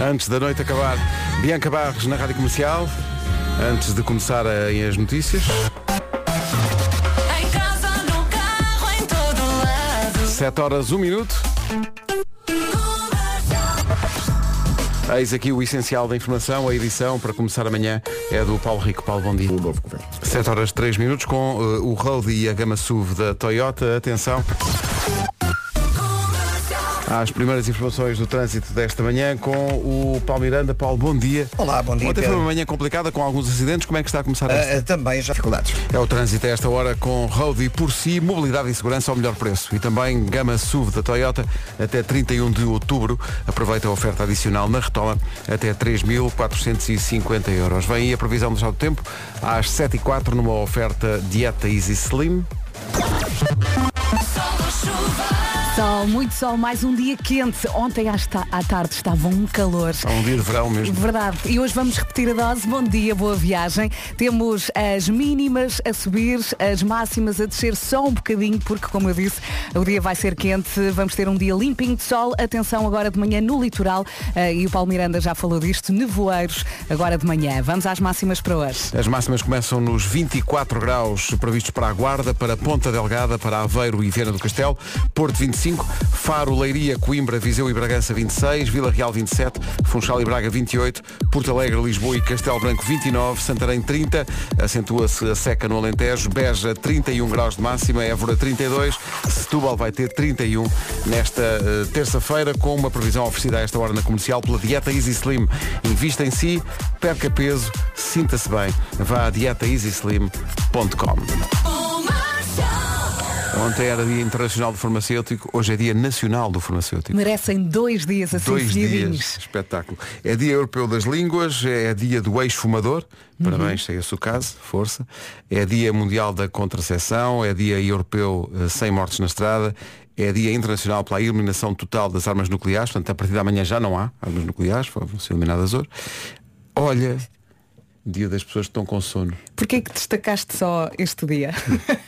Antes da noite acabar, Bianca Barros na Rádio Comercial. Antes de começarem as notícias. Em casa, no carro, em todo lado. 7 horas, 1 minuto. Eis aqui o essencial da informação, a edição para começar amanhã é do Paulo Rico. Paulo, bom dia. 7 horas 3 minutos com eh, o Road e a gama SUV da Toyota. Atenção. Às primeiras informações do trânsito desta manhã com o Paulo Miranda. Paulo, bom dia. Olá, bom dia. Ontem foi uma manhã complicada com alguns acidentes. Como é que está a começar esta? Ah, ah, também já dificuldades. É o trânsito a esta hora com Road e por si, mobilidade e segurança ao melhor preço. E também gama SUV da Toyota até 31 de outubro. Aproveita a oferta adicional na retoma até 3.450 euros. Vem aí a previsão do estado do tempo às 7 e 4 numa oferta Dieta Easy Slim. Sol, muito sol, mais um dia quente. Ontem à, tarde estava um calor. Há um dia de verão mesmo. Verdade. E hoje vamos repetir a dose. Bom dia, boa viagem. Temos as mínimas a subir, as máximas a descer só um bocadinho, porque, como eu disse, o dia vai ser quente. Vamos ter um dia limpinho de sol. Atenção agora de manhã no litoral. eh, e o Paulo Miranda já falou disto. Nevoeiros agora de manhã. Vamos às máximas para hoje. As máximas começam nos 24 graus previstos para a Guarda, para Ponta Delgada, para Aveiro e Viana do Castelo, Porto 25, Faro, Leiria, Coimbra, Viseu e Bragança 26, Vila Real 27, Funchal e Braga 28, Porto Alegre, Lisboa e Castelo Branco 29, Santarém 30, acentua-se a seca no Alentejo, Beja 31 graus de máxima, Évora 32, Setúbal vai ter 31 nesta eh, terça-feira com uma previsão oferecida a esta hora na comercial pela Dieta Easy Slim. Invista em si, perca peso, sinta-se bem. Vá a dietaeasyslim.com. Ontem era Dia Internacional do Farmacêutico, hoje é Dia Nacional do Farmacêutico. Merecem dois dias assim Dois seguidinhos. dias, espetáculo. É Dia Europeu das Línguas, é Dia do Ex-Fumador, parabéns, se é esse o caso, força. É Dia Mundial da Contracepção, é Dia Europeu eh, Sem Mortes na Estrada, é Dia Internacional pela Eliminação Total das Armas Nucleares, portanto, a partir da manhã já não há armas nucleares, vão ser eliminadas hoje. Olha, Dia das pessoas que estão com sono. Porquê que destacaste só este dia?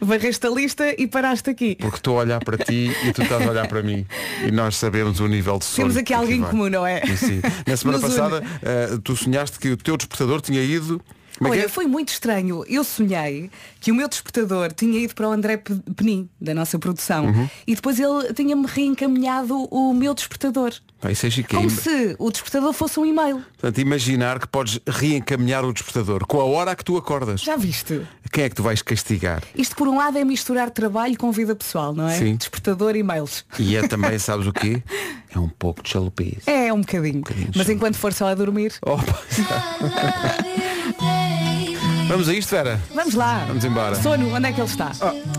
Varreste a lista e paraste aqui. Porque estou a olhar para ti e tu estás a olhar para mim. E nós sabemos o nível de sono. Temos aqui alguém comum, não é? Sim, sim. Na semana Nos passada, eh, tu sonhaste que o teu despertador tinha ido. Como é Olha, é? foi muito estranho. Eu sonhei que o meu despertador tinha ido para o André Pe- Penin, da nossa produção, Uhum. e depois ele tinha-me reencaminhado o meu despertador. Pá, isso é. Como se o despertador fosse um e-mail. Portanto, imaginar que podes reencaminhar o despertador com a hora a que tu acordas. Já viste? Quem é que tu vais castigar? Isto por um lado é misturar trabalho com vida pessoal, não é? Sim. Despertador e e-mails. E é também, sabes o quê? É um pouco de chalupice. É um bocadinho. Mas sim. enquanto for só a dormir, Opa. Vamos a isto, Vera? vamos lá. Vamos embora. Sono, onde é que ele está?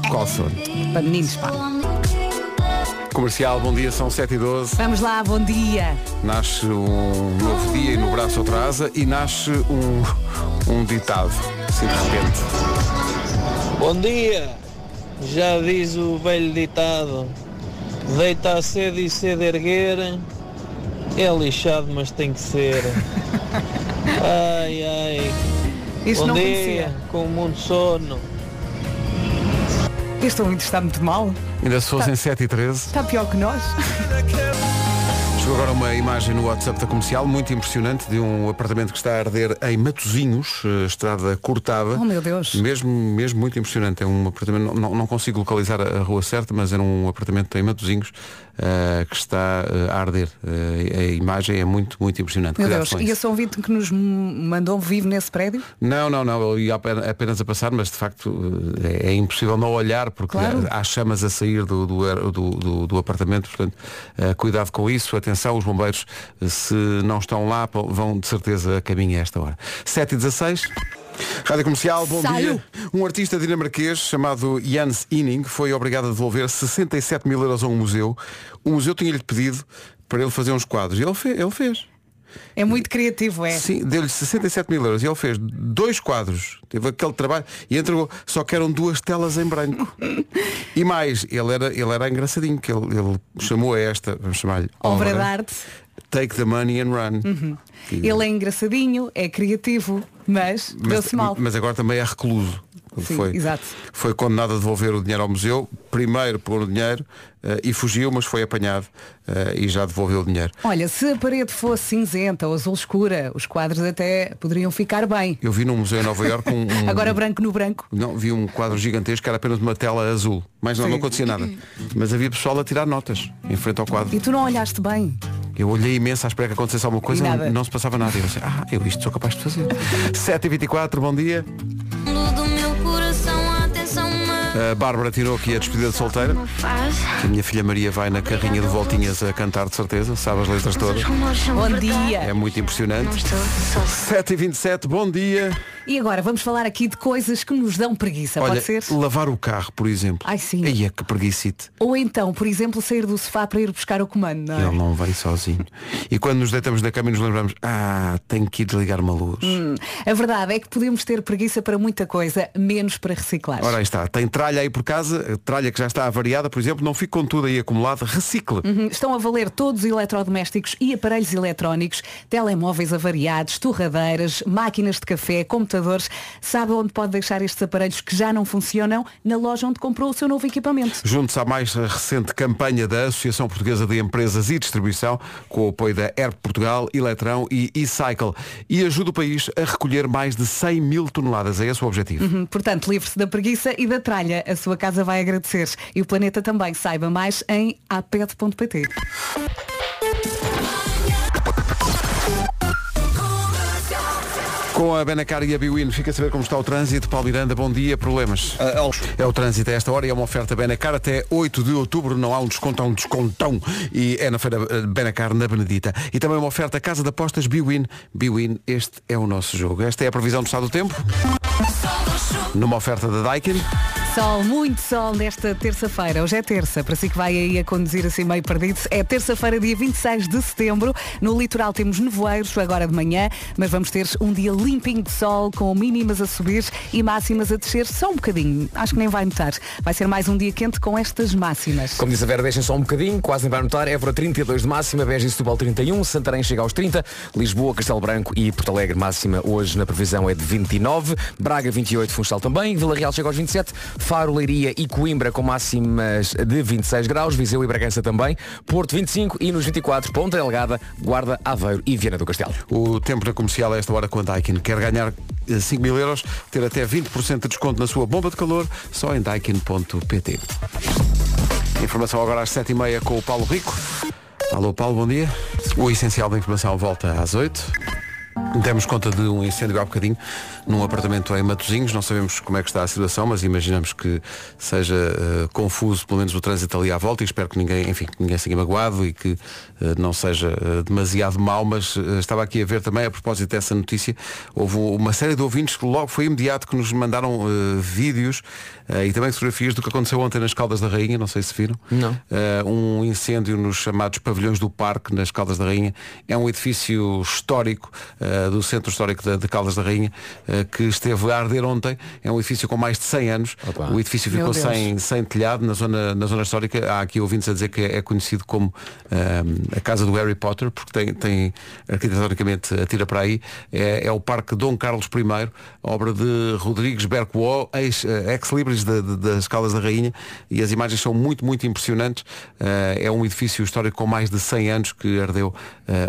Qual sono? Para meninos, pá. Comercial, bom dia, são 7 e 12 Vamos lá, bom dia. Nasce um novo dia e no braço outra asa e nasce um, um ditado. De repente. Bom dia! Já diz o velho ditado, deita a sede e sede erguer, é lixado mas tem que ser. Ai ai, Isto bom não dia, conhecia. com muito sono. Este ouvinte está muito mal. Ainda se fossem 7 e 13 Está pior que nós. Chegou agora uma imagem no WhatsApp da comercial muito impressionante de um apartamento que está a arder em Matozinhos, eh, estrada cortada. Oh meu Deus. Mesmo, mesmo muito impressionante. É um apartamento, não- não, consigo localizar a, rua certa, mas era um apartamento em Matozinhos eh, que está eh, a arder. Eh, a imagem é muito, muito impressionante. Meu Deus. E esse ouvinte que nos mandou vive nesse prédio? Não, não, não, eu ia apenas a passar, mas de facto eh, é impossível não olhar porque Claro. há chamas a sair do, do, do, do- do apartamento, portanto, eh, cuidado com isso, atenção, os bombeiros, se não estão lá, vão de certeza a caminho a esta hora. 7 e 16 Rádio Comercial, bom Saiu. dia. Um artista dinamarquês chamado Jans Inning foi obrigado a devolver 67 mil euros a um museu. O museu tinha-lhe pedido para ele fazer uns quadros e ele, fe- ele fez. É muito criativo, é. Sim, deu-lhe 67 mil euros e ele fez dois quadros, teve aquele trabalho e entregou, só que eram duas telas em branco. e mais, ele era, ele era engraçadinho, que ele, ele chamou a esta, vamos chamar-lhe Obra de arte. Take the money and run. Que- Ele é engraçadinho, é criativo, mas mas, deu-se mal. mas agora também é recluso. Sim, foi, exato. foi condenado a devolver o dinheiro ao museu. Primeiro pegou no dinheiro eh, e fugiu, mas foi apanhado eh, e já devolveu o dinheiro. Olha, se a parede fosse cinzenta ou azul escura, os quadros até poderiam ficar bem. Eu vi num museu em Nova Iorque um, um- Agora branco no branco. Não, vi um quadro gigantesco que era apenas uma tela azul. Mas não, Sim. não acontecia nada. Mas havia pessoal a tirar notas em frente ao quadro. E tu não olhaste bem. Eu olhei imenso à espera que acontecesse alguma coisa, E não, não se passava nada. E eu disse, ah, eu isto sou capaz de fazer. 7h24, bom dia. A Bárbara tirou aqui a despedida de solteira. faz. A minha filha Maria vai na carrinha de voltinhas a cantar de certeza, sabe as letras todas. Bom dia. É muito impressionante. 7h27, bom dia. E agora vamos falar aqui de coisas que nos dão preguiça, Olha, pode ser? lavar o carro, por exemplo. Ai, sim. Aí é que preguicite. Ou então, por exemplo, sair do sofá para ir buscar o comando, não é? Ele não vem sozinho. E quando nos deitamos na cama e nos lembramos, ah, tenho que ir desligar uma luz. Hum, A verdade é que podemos ter preguiça para muita coisa, menos para reciclar. Ora aí está, tem tralha aí por casa, tralha que já está avariada, por exemplo, não fique com tudo aí acumulado, recicle. Uhum, Estão a valer todos os eletrodomésticos e aparelhos eletrónicos, telemóveis avariados, torradeiras, máquinas de café, computadores. Sabe onde pode deixar estes aparelhos que já não funcionam? Na loja onde comprou o seu novo equipamento. Junte-se à mais recente campanha da Associação Portuguesa de Empresas e Distribuição, com o apoio da ERP Portugal, Eletrão e eCycle, e ajuda o país a recolher mais de 100 mil toneladas. É esse o objetivo. Hum, Portanto, livre-se da preguiça e da tralha. A sua casa vai agradecer. E o planeta também. Saiba mais em aped.pt. Com a Benacar e a Biwin, fica a saber como está o trânsito. Paulo Miranda, bom dia. Problemas? É o trânsito a esta hora e é uma oferta Benacar até 8 de outubro. Não há um desconto, há um descontão. E é na feira eh, Benacar na Benedita. E também uma oferta Casa de Apostas Biwin. Biwin, este é o nosso jogo. Esta é a previsão do estado do tempo. Numa oferta da Daikin. Sol, muito sol nesta terça-feira. Hoje é terça, para si que vai aí a conduzir assim meio perdido. É terça-feira, dia 26 de setembro. No litoral temos nevoeiros agora de manhã, mas vamos ter um dia limpinho de sol, com mínimas a subir e máximas a descer só um bocadinho. Acho que nem vai notar. Vai ser mais um dia quente com estas máximas. Como disse a Vera, deixem só um bocadinho, quase nem vai notar. Évora 32 de máxima, Beja e Setúbal 31, Santarém chega aos 30, Lisboa, Castelo Branco e Porto Alegre máxima hoje na previsão é de 29, Braga 28, Funchal também, Vila Real chega aos 27, Faro, Leiria e Coimbra com máximas de 26 graus, Viseu e Bragança também, Porto 25 e nos 24, Ponta Delgada, Guarda, Aveiro e Viana do Castelo. O tempo na comercial a esta hora com a Daikin. Quer ganhar eh, 5 mil euros, ter até 20% de desconto na sua bomba de calor, só em daikin.pt. Informação agora às 7h30 com o Paulo Rico. Alô Paulo, bom dia. O essencial da informação volta às 8 Demos conta de um incêndio há bocadinho num apartamento em Matosinhos. Não sabemos como é que está a situação, mas imaginamos que seja eh, confuso, pelo menos o trânsito ali à volta, e espero que ninguém, enfim, que ninguém seja magoado e que eh, não seja eh, demasiado mau, mas estava aqui a ver também, a propósito dessa notícia, houve uma série de ouvintes que logo foi imediato que nos mandaram vídeos e também fotografias do que aconteceu ontem nas Caldas da Rainha, não sei se viram. Não. Um incêndio nos chamados pavilhões do parque, nas Caldas da Rainha. É um edifício histórico eh, do Centro Histórico de, de Caldas da Rainha eh, que esteve a arder ontem. É um edifício com mais de 100 anos. Opa. O edifício ficou sem, sem telhado na zona, na zona histórica. Há aqui ouvintes a dizer que é conhecido como eh, a casa do Harry Potter, porque tem, tem arquitetonicamente atira para aí. É, é o Parque Dom Carlos I, obra de Rodrigues Bercoó, ex- ex-libris de- das Caldas da Rainha, e as imagens são muito, muito impressionantes. É um edifício histórico com mais de 100 anos que ardeu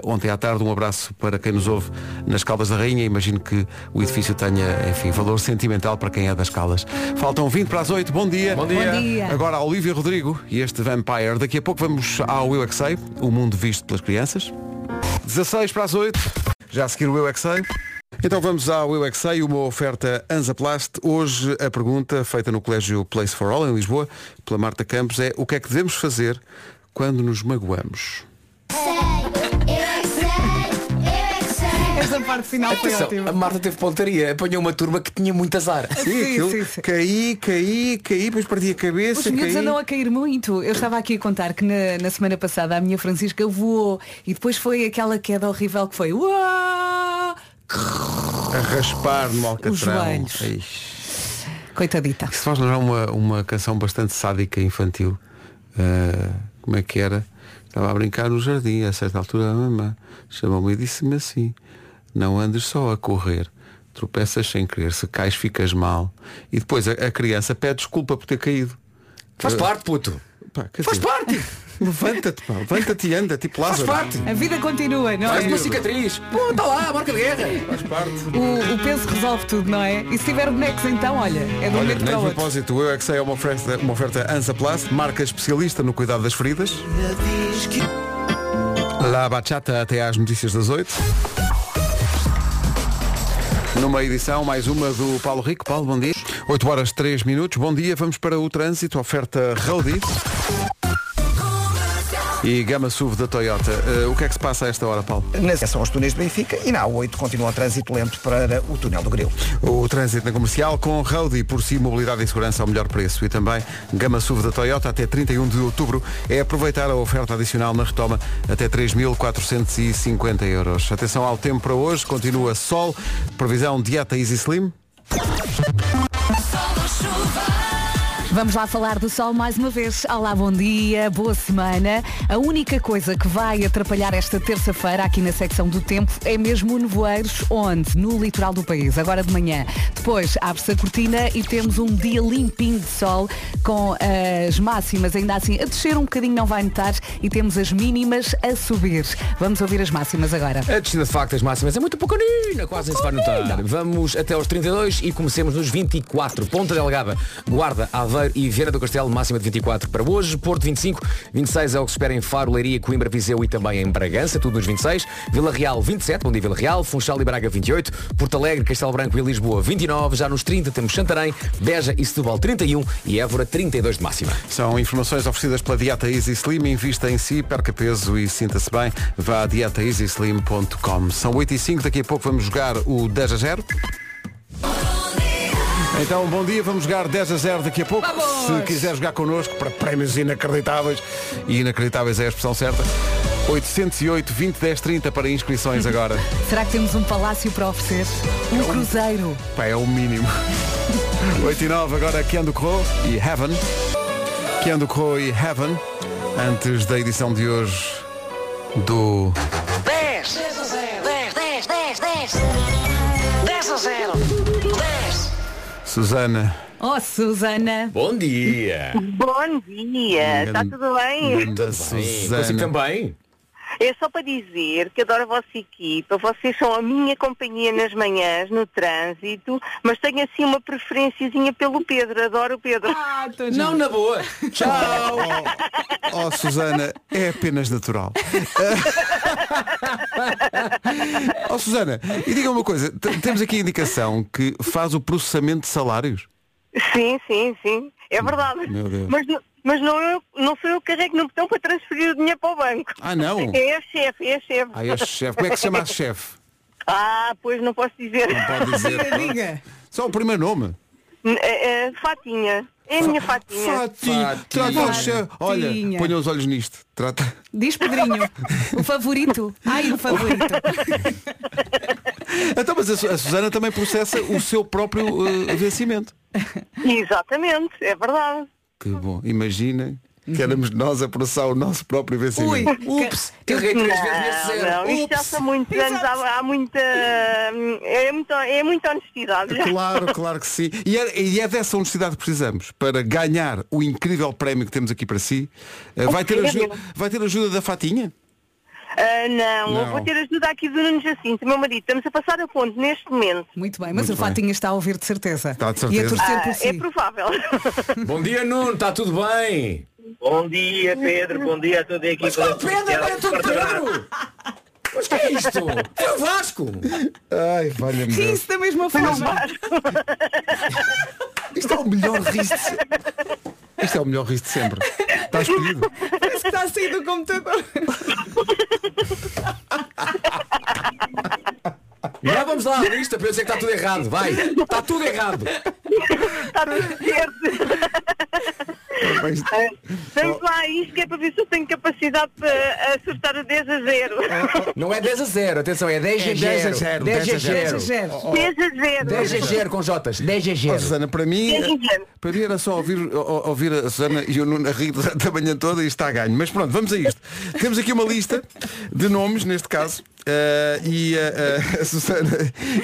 ontem à tarde. Um abraço para quem nos ouve nas Caldas da Rainha. Imagino que o edifício tenha, enfim, valor sentimental para quem é das Caldas. Faltam 20 para as 8. Bom dia. Bom dia. Bom dia. Agora a Olivia Rodrigo e este Vampire. Daqui a pouco vamos ao Eu é Que Sei, o mundo visto pelas crianças. 16 para as 8. Já a seguir o Eu é Que Sei. Então vamos ao Eu é Que Sei, uma oferta Anzaplast. Hoje a pergunta feita no Colégio Place for All, em Lisboa, pela Marta Campos, é o que é que devemos fazer quando nos magoamos? Esta parte final foi Atenção, a ótima. Marta teve pontaria, apanhou uma turma que tinha muito azar. Sim, aquilo, sim, sim. Caí, caí, caí, depois perdi a cabeça. Os miúdos caí. andam a cair muito. Eu estava aqui a contar que na, na semana passada a minha Francisca voou e depois foi aquela queda horrível que foi Uau! A raspar no alcatrão. joelhos. Coitadita. Isso faz lembrar uma, uma canção bastante sádica infantil. Ah, como é que era? Estava a brincar no jardim, a certa altura a mamã chamou-me e disse-me assim, não andes só a correr, tropeças sem querer, se cais ficas mal. E depois a, a criança pede desculpa por ter caído. Faz Eh, parte, puto. pá, Faz dizer, parte. Levanta-te, pá, levanta-te e anda, tipo Faz Lázaro. parte. A vida continua, não Faz é? uma cicatriz. Pô, está lá, marca de guerra. Faz parte. O, o peso resolve tudo, não é? E se tiver bonecos então, olha, é um Olha, momento para outro. propósito, o Eu é que sei é uma oferta, uma oferta Ansa Plus, marca especialista no cuidado das feridas. La Bachata até às notícias das 8. Numa edição, mais uma do Paulo Rico. Paulo, bom dia. 8 horas 3 minutos. Bom dia, vamos para o trânsito. Oferta Roadie. E Gama SUV da Toyota. Eh, o que é que se passa a esta hora, Paulo? Na seção aos túneis de Benfica e na A8 continua o trânsito lento para o túnel do Grilo. O trânsito na comercial com Roadie por si, mobilidade e segurança ao melhor preço. E também Gama SUV da Toyota até 31 de outubro é aproveitar a oferta adicional na retoma até 3.450 euros. Atenção ao tempo para hoje, continua sol, previsão dieta Easy Slim. Vamos lá falar do sol mais uma vez. Olá, bom dia, boa semana. A única coisa que vai atrapalhar esta terça-feira aqui na secção do tempo é mesmo o nevoeiros, onde? No litoral do país, agora de manhã. Depois abre-se a cortina e temos um dia limpinho de sol, com as máximas ainda assim a descer um bocadinho, não vai notar, e temos as mínimas a subir. Vamos ouvir as máximas agora. A descida de facto das máximas é muito pequenina, quase nem se vai notar. Vamos até aos 32 e comecemos nos 24. Ponta Delgada, Guarda, Aveiro e Vieira do Castelo, máxima de 24 para hoje. Porto 25, 26 é o que se espera em Faro, Leiria, Coimbra, Viseu e também em Bragança, tudo nos 26. Vila Real 27, bom dia Vila Real, Funchal e Braga 28, Porto Alegre, Castelo Branco e Lisboa 29, já nos 30 temos Santarém, Beja e Setúbal 31 e Évora 32 de máxima. São informações oferecidas pela Dieta Easy Slim. Invista em si, perca peso e sinta-se bem. Vá a dietaeasyslim.com. São 8 e 5, daqui a pouco vamos jogar o 10 a 0. Então, bom dia, vamos jogar 10 a 0 daqui a pouco. Se quiser jogar connosco para prémios inacreditáveis, e inacreditáveis é a expressão certa, 808 20 10 30 para inscrições agora. Será que temos um palácio para oferecer? Um cruzeiro. Pá, é o mínimo. 8 e 9, agora Keando Crow e Heaven. Keando Crow e Heaven, antes da edição de hoje do 10 10 10 10 10 10 a 0 10 Susana. Oh, Susana. Bom dia! Bom dia, está tudo bem? Da Consigo Susana. também? É só para dizer que adoro a vossa equipa, vocês são a minha companhia nas manhãs, no trânsito, mas tenho assim uma preferenciazinha pelo Pedro, adoro o Pedro. Ah, Não, na boa! Tchau! Oh, Susana, é apenas natural. oh, Susana, e diga uma coisa, temos aqui a indicação que faz o processamento de salários. Sim, sim, sim, é verdade. Meu Deus. Mas, mas não, eu, não sou eu que carrego no botão para transferir o dinheiro para o banco. Ah, não? É a chefe, é a chefe. Ah, este chefe. Como é que se chama a chefe? Ah, pois não posso dizer. Pode dizer. Diga. Só o primeiro nome. É, é, fatinha, é a minha fatinha. Fatinha. Trata o chefe. Olha, ponha os olhos nisto. Trata. Diz Pedrinho. O favorito. Ai, o favorito. Então, mas a a Susana também processa o seu próprio eh, vencimento. Exatamente, é verdade. Que bom. Imaginem que éramos nós a processar o nosso próprio Ui. vencimento. Ups! Carreguei três vezes zero. não, isto já são muitos anos, há, há muita. É, muito, é muita honestidade. Claro, claro que sim. E é, e é dessa honestidade que precisamos para ganhar o incrível prémio que temos aqui para si. Eh, vai, ter ajuda, vai ter ajuda da Fatinha? Ah, não, Não. eu vou ter ajuda aqui do Nuno Jacinto, meu marido. Estamos a passar a ponto neste momento. Muito bem, mas Muito o Fatinha está a ouvir de certeza. Está de E a certeza. torcer Ah, por si. é provável. Bom dia, Nuno, está tudo bem? Bom dia, Pedro. Bom dia a toda a equipa. Mas qual Pedro? Agora é tudo Pedro! Mas que é isto? É o Vasco! Ai, valha-me Deus. Da mesma forma. Isto é o melhor riso de sempre. Isto é o melhor riso de sempre. Está escolhido. Parece que está a sair do computador. Já vamos lá à lista para eu dizer que está tudo errado. Vai! Está tudo errado! Está tudo certo. Mas- Vamos lá a isto que é para ver se eu tenho capacidade para acertar o 10 a 0. Não é 10 a 0, atenção, é 10 a 0. 10 a 0, 10 a 10 a 0. 0. 10 a 0. 10 a 0 com Jotas. 10 a Oh, 0. Susana, para mim, a para mim era só ouvir, ouvir a Susana e o Nuno a rir durante a manhã toda e está a ganho. Mas pronto, vamos a isto. Temos aqui uma lista de nomes, neste caso, eh, e eh, a Susana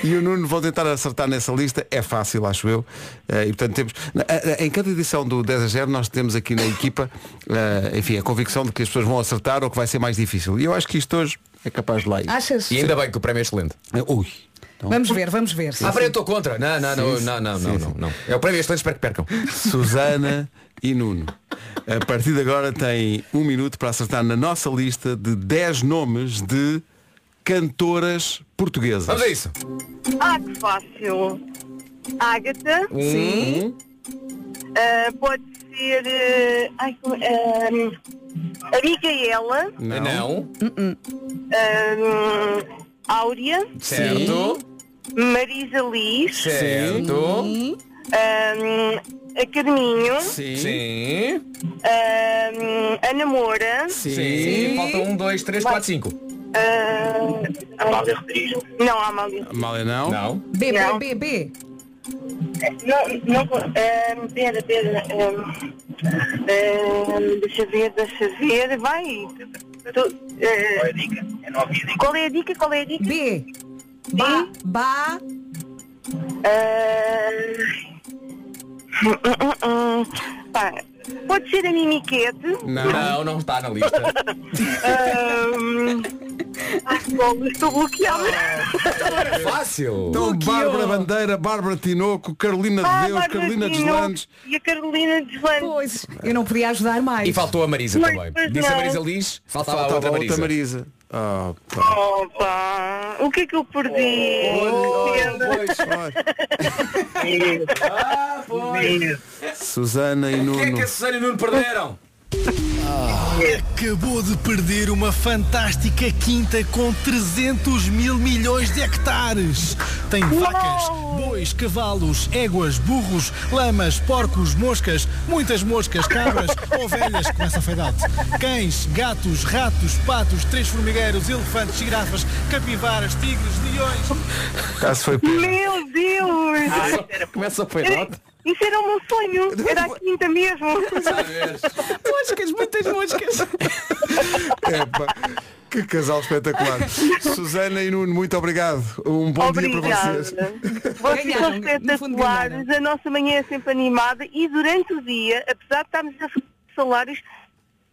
e o Nuno vão tentar acertar nessa lista. É fácil, acho eu. Eh, e portanto temos. eh, eh, Em cada edição do 10 a 0 nós temos aqui na equipa, eh, enfim, a convicção de que as pessoas vão acertar ou que vai ser mais difícil. E eu acho que isto hoje é capaz de lá ir. Achas? E ainda bem que o prémio é excelente. Ui. Vamos ver, vamos ver. Ah, peraí, eu estou contra. Não, não, não, Sim, não, não, sim, não, sim. não, não. É o prémio excelente, espero que percam. Susana e Nuno. A partir de agora tem um minuto para acertar na nossa lista de 10 nomes de cantoras portuguesas. Vamos a isso. Ah, que fácil. Ágata, Um, ah, pode ser. ah, ai, como- ah, a Micaela, Não. Não. ah, Áurea, Certo. Marisa Liz, Certo. ah, a Carminho, Sim. Sim. ah, a Namora, Sim. Falta um, dois, três, quatro, cinco. ah, Amália Rodrigues. não, a Amália. Amália não. Não. B, B. B, B. Não, não, ah, pera, pera. ah, ah, deixa ver, deixa ver, vai. Tu, Qual é a dica? É não havia dica. qual é a dica? Qual é a dica? B. Ba, ba. Hum, hum. Pá, pode ser a Mimiquete. Não. Não, está na lista. Bom, estou bloqueada. Fácil. Então, Bárbara Bandeira, Bárbara Tinoco, Carolina de Ah, Deus, Bárbara Carolina Tinoco Deslandes. E a Carolina Deslandes. Pois, eu não podia ajudar mais. E faltou a Marisa Mas, também. pois Disse a não. Marisa Liz, faltava a Faltava outra a Marisa. outra Marisa. Oh, pá. Opa, o que é que eu perdi? Susana e O que é Nuno. que a Susana e Nuno perderam? Acabou de perder uma fantástica quinta com 300 mil milhões de hectares. Tem vacas, bois, cavalos, éguas, burros, lamas, porcos, moscas, muitas moscas, cabras, ovelhas, começa a feidade, cães, gatos, ratos, patos, três formigueiros, elefantes, girafas, capivaras, tigres, leões. Caso foi. Meu Deus! Começa a feidade. Isso era o meu sonho. Era a quinta mesmo. Moscas, muitas moscas. Epá, que casal espetacular. Susana e Nuno, muito obrigado. Um bom dia para Obrigada. vocês. Vocês são fundo espetaculares, a nossa manhã é sempre animada e durante o dia, apesar de estarmos a fazer salários,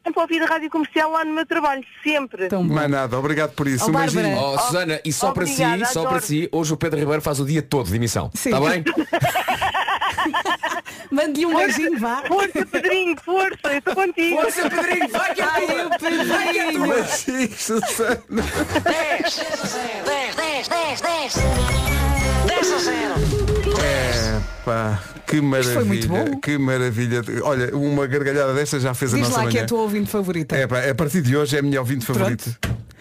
sempre ouvir a rádio comercial lá no meu trabalho, sempre. Tão bom. Mais nada, obrigado por isso. Oh, um beijinho. Oh, Susana, e só para Obrigada, si, só para adoro. si, hoje o Pedro Ribeiro faz o dia todo de emissão. Sim. Está bem? Mande-lhe um beijinho, vá. Força, Pedrinho, força, eu estou contigo. Força, Pedrinho, vai que é Ai, tua! o Pedrinho. Beijinhos, Susana. 10, 10, 10, 10, 10. 10 a 0. Epá, que maravilha. foi muito bom. Que maravilha. Olha, uma gargalhada desta já fez a Diz nossa lá que é a tua ouvinte favorita. Epá, a partir de hoje é a minha ouvinte favorita.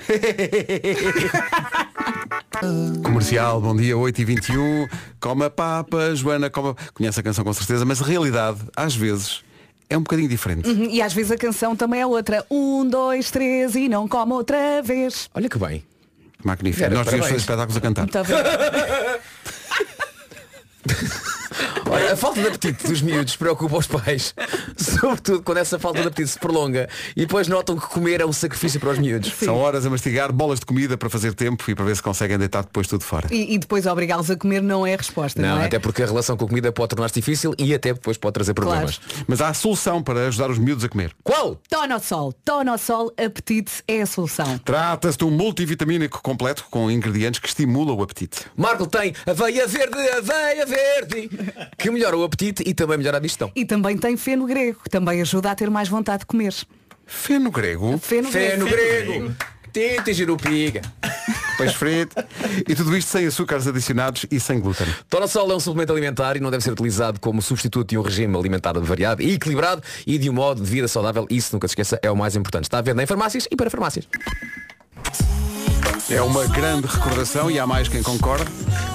Comercial, bom dia, 8h21. Coma papa, Joana, coma. Conhece a canção com certeza, mas a realidade, às vezes, é um bocadinho diferente. Uhum, E às vezes a canção também é outra. Um, dois, três e não come outra vez. Olha que bem. Magnífico. Vera, Nós devíamos fazer espetáculos a cantar. Muito. Olha, a falta de apetite dos miúdos preocupa os pais. Sobretudo quando essa falta de apetite se prolonga e depois notam que comer é um sacrifício para os miúdos. São horas a mastigar bolas de comida para fazer tempo e para ver se conseguem deitar depois tudo fora. E, e depois obrigá-los a comer não é a resposta, não, Não, é? até porque a relação com a comida pode tornar-se difícil e até depois pode trazer problemas. Mas há a solução para ajudar os miúdos a comer. Qual? Tonosol. Tonosol, apetite é a solução. Trata-se de um multivitamínico completo com ingredientes que estimulam o apetite. Marco tem aveia verde, aveia verde, que melhora o apetite e também melhora a digestão. E também tem feno grego, que também ajuda a ter mais vontade de comer. Feno grego, Feno, Feno grego. grego, tinta e girupiga. peixe frito e tudo isto sem açúcares adicionados e sem glúten. Tonosol é um suplemento alimentar e não deve ser utilizado como substituto de um regime alimentar variado e equilibrado e de um modo de vida saudável. Isso, nunca se esqueça, é o mais importante. Está à venda em farmácias e para farmácias. É uma grande recordação e há mais quem concorda.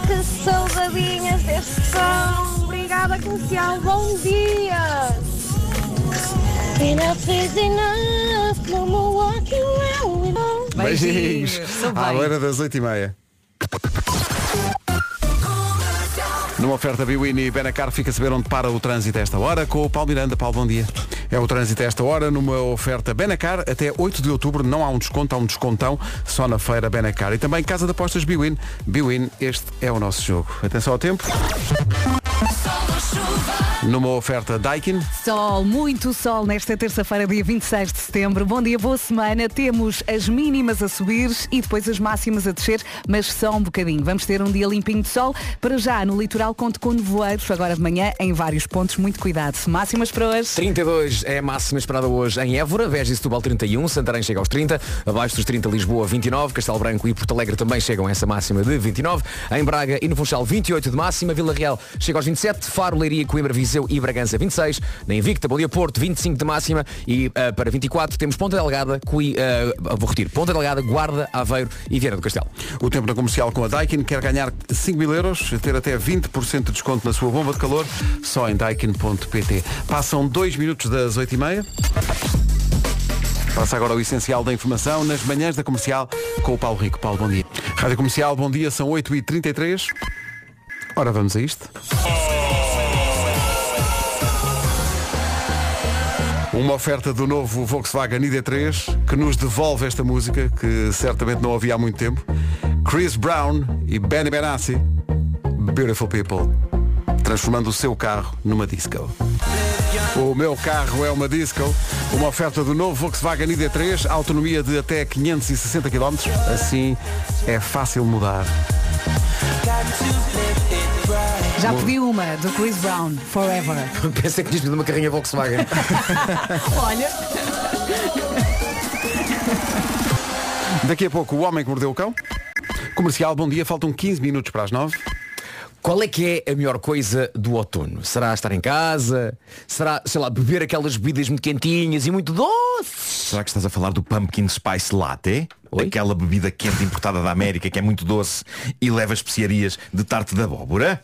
Que saudadinhas deste som. Obrigada, comercial. Bom dia. Enough is enough. No more walking around with all. Beijinhos. À bem. hora das 8h30. Numa oferta Biwini e Benacar fica a saber onde para o trânsito a esta hora com o Paulo Miranda. Paulo, bom dia. É o trânsito a esta hora numa oferta Benacar. Até 8 de outubro não há um desconto, há um descontão só na feira Benacar. E também Casa de Apostas Biwin. Biwin, este é o nosso jogo. Atenção ao tempo. Numa oferta Daikin. Sol, muito sol nesta terça-feira, dia 26 de setembro. Bom dia, boa semana. Temos as mínimas a subir e depois as máximas a descer, mas só um bocadinho. Vamos ter um dia limpinho de sol. Para já, no litoral, conto com nevoeiros agora de manhã em vários pontos. Muito cuidado. Máximas para hoje. 32 é a máxima esperada hoje em Évora, Veja e Setúbal 31, Santarém chega aos 30, abaixo dos 30 Lisboa 29, Castelo Branco e Porto Alegre também chegam a essa máxima de 29, em Braga e no Funchal 28 de máxima, Vila Real chega aos 27, Faro, Leiria, Coimbra, Viseu e Bragança 26, na Invicta, Bom Porto 25 de máxima e ah, para 24 temos Ponta Delgada, Cui, ah, vou repetir, Ponta Delgada, Guarda, Aveiro e Viana do Castelo. O tempo na comercial com a Daikin quer ganhar 5 mil euros, ter até 20% de desconto na sua bomba de calor, só em daikin.pt. Passam 2 minutos das 8h30. Passa agora o essencial da informação nas manhãs da comercial com o Paulo Rico. Paulo, bom dia. Rádio Comercial, bom dia, são 8h33. Ora, vamos a isto. Uma oferta do novo Volkswagen ID3 que nos devolve esta música que certamente não havia há muito tempo. Chris Brown e Benny Benassi, Beautiful People, transformando o seu carro numa disco. O meu carro é uma disco, uma oferta do novo Volkswagen ID3, autonomia de até 560 km, assim é fácil mudar. Já pedi uma do Chris Brown, Forever. Pensei que tinhas pedido uma carrinha Volkswagen. Olha, Daqui a pouco o homem que mordeu o cão. Comercial, bom dia, faltam 15 minutos para as 9. Qual é que é a melhor coisa do outono? Será estar em casa? Será, sei lá, beber aquelas bebidas muito quentinhas e muito doces? Será que estás a falar do Pumpkin Spice Latte? Oi? Aquela bebida quente importada da América que é muito doce e leva especiarias de tarte de abóbora?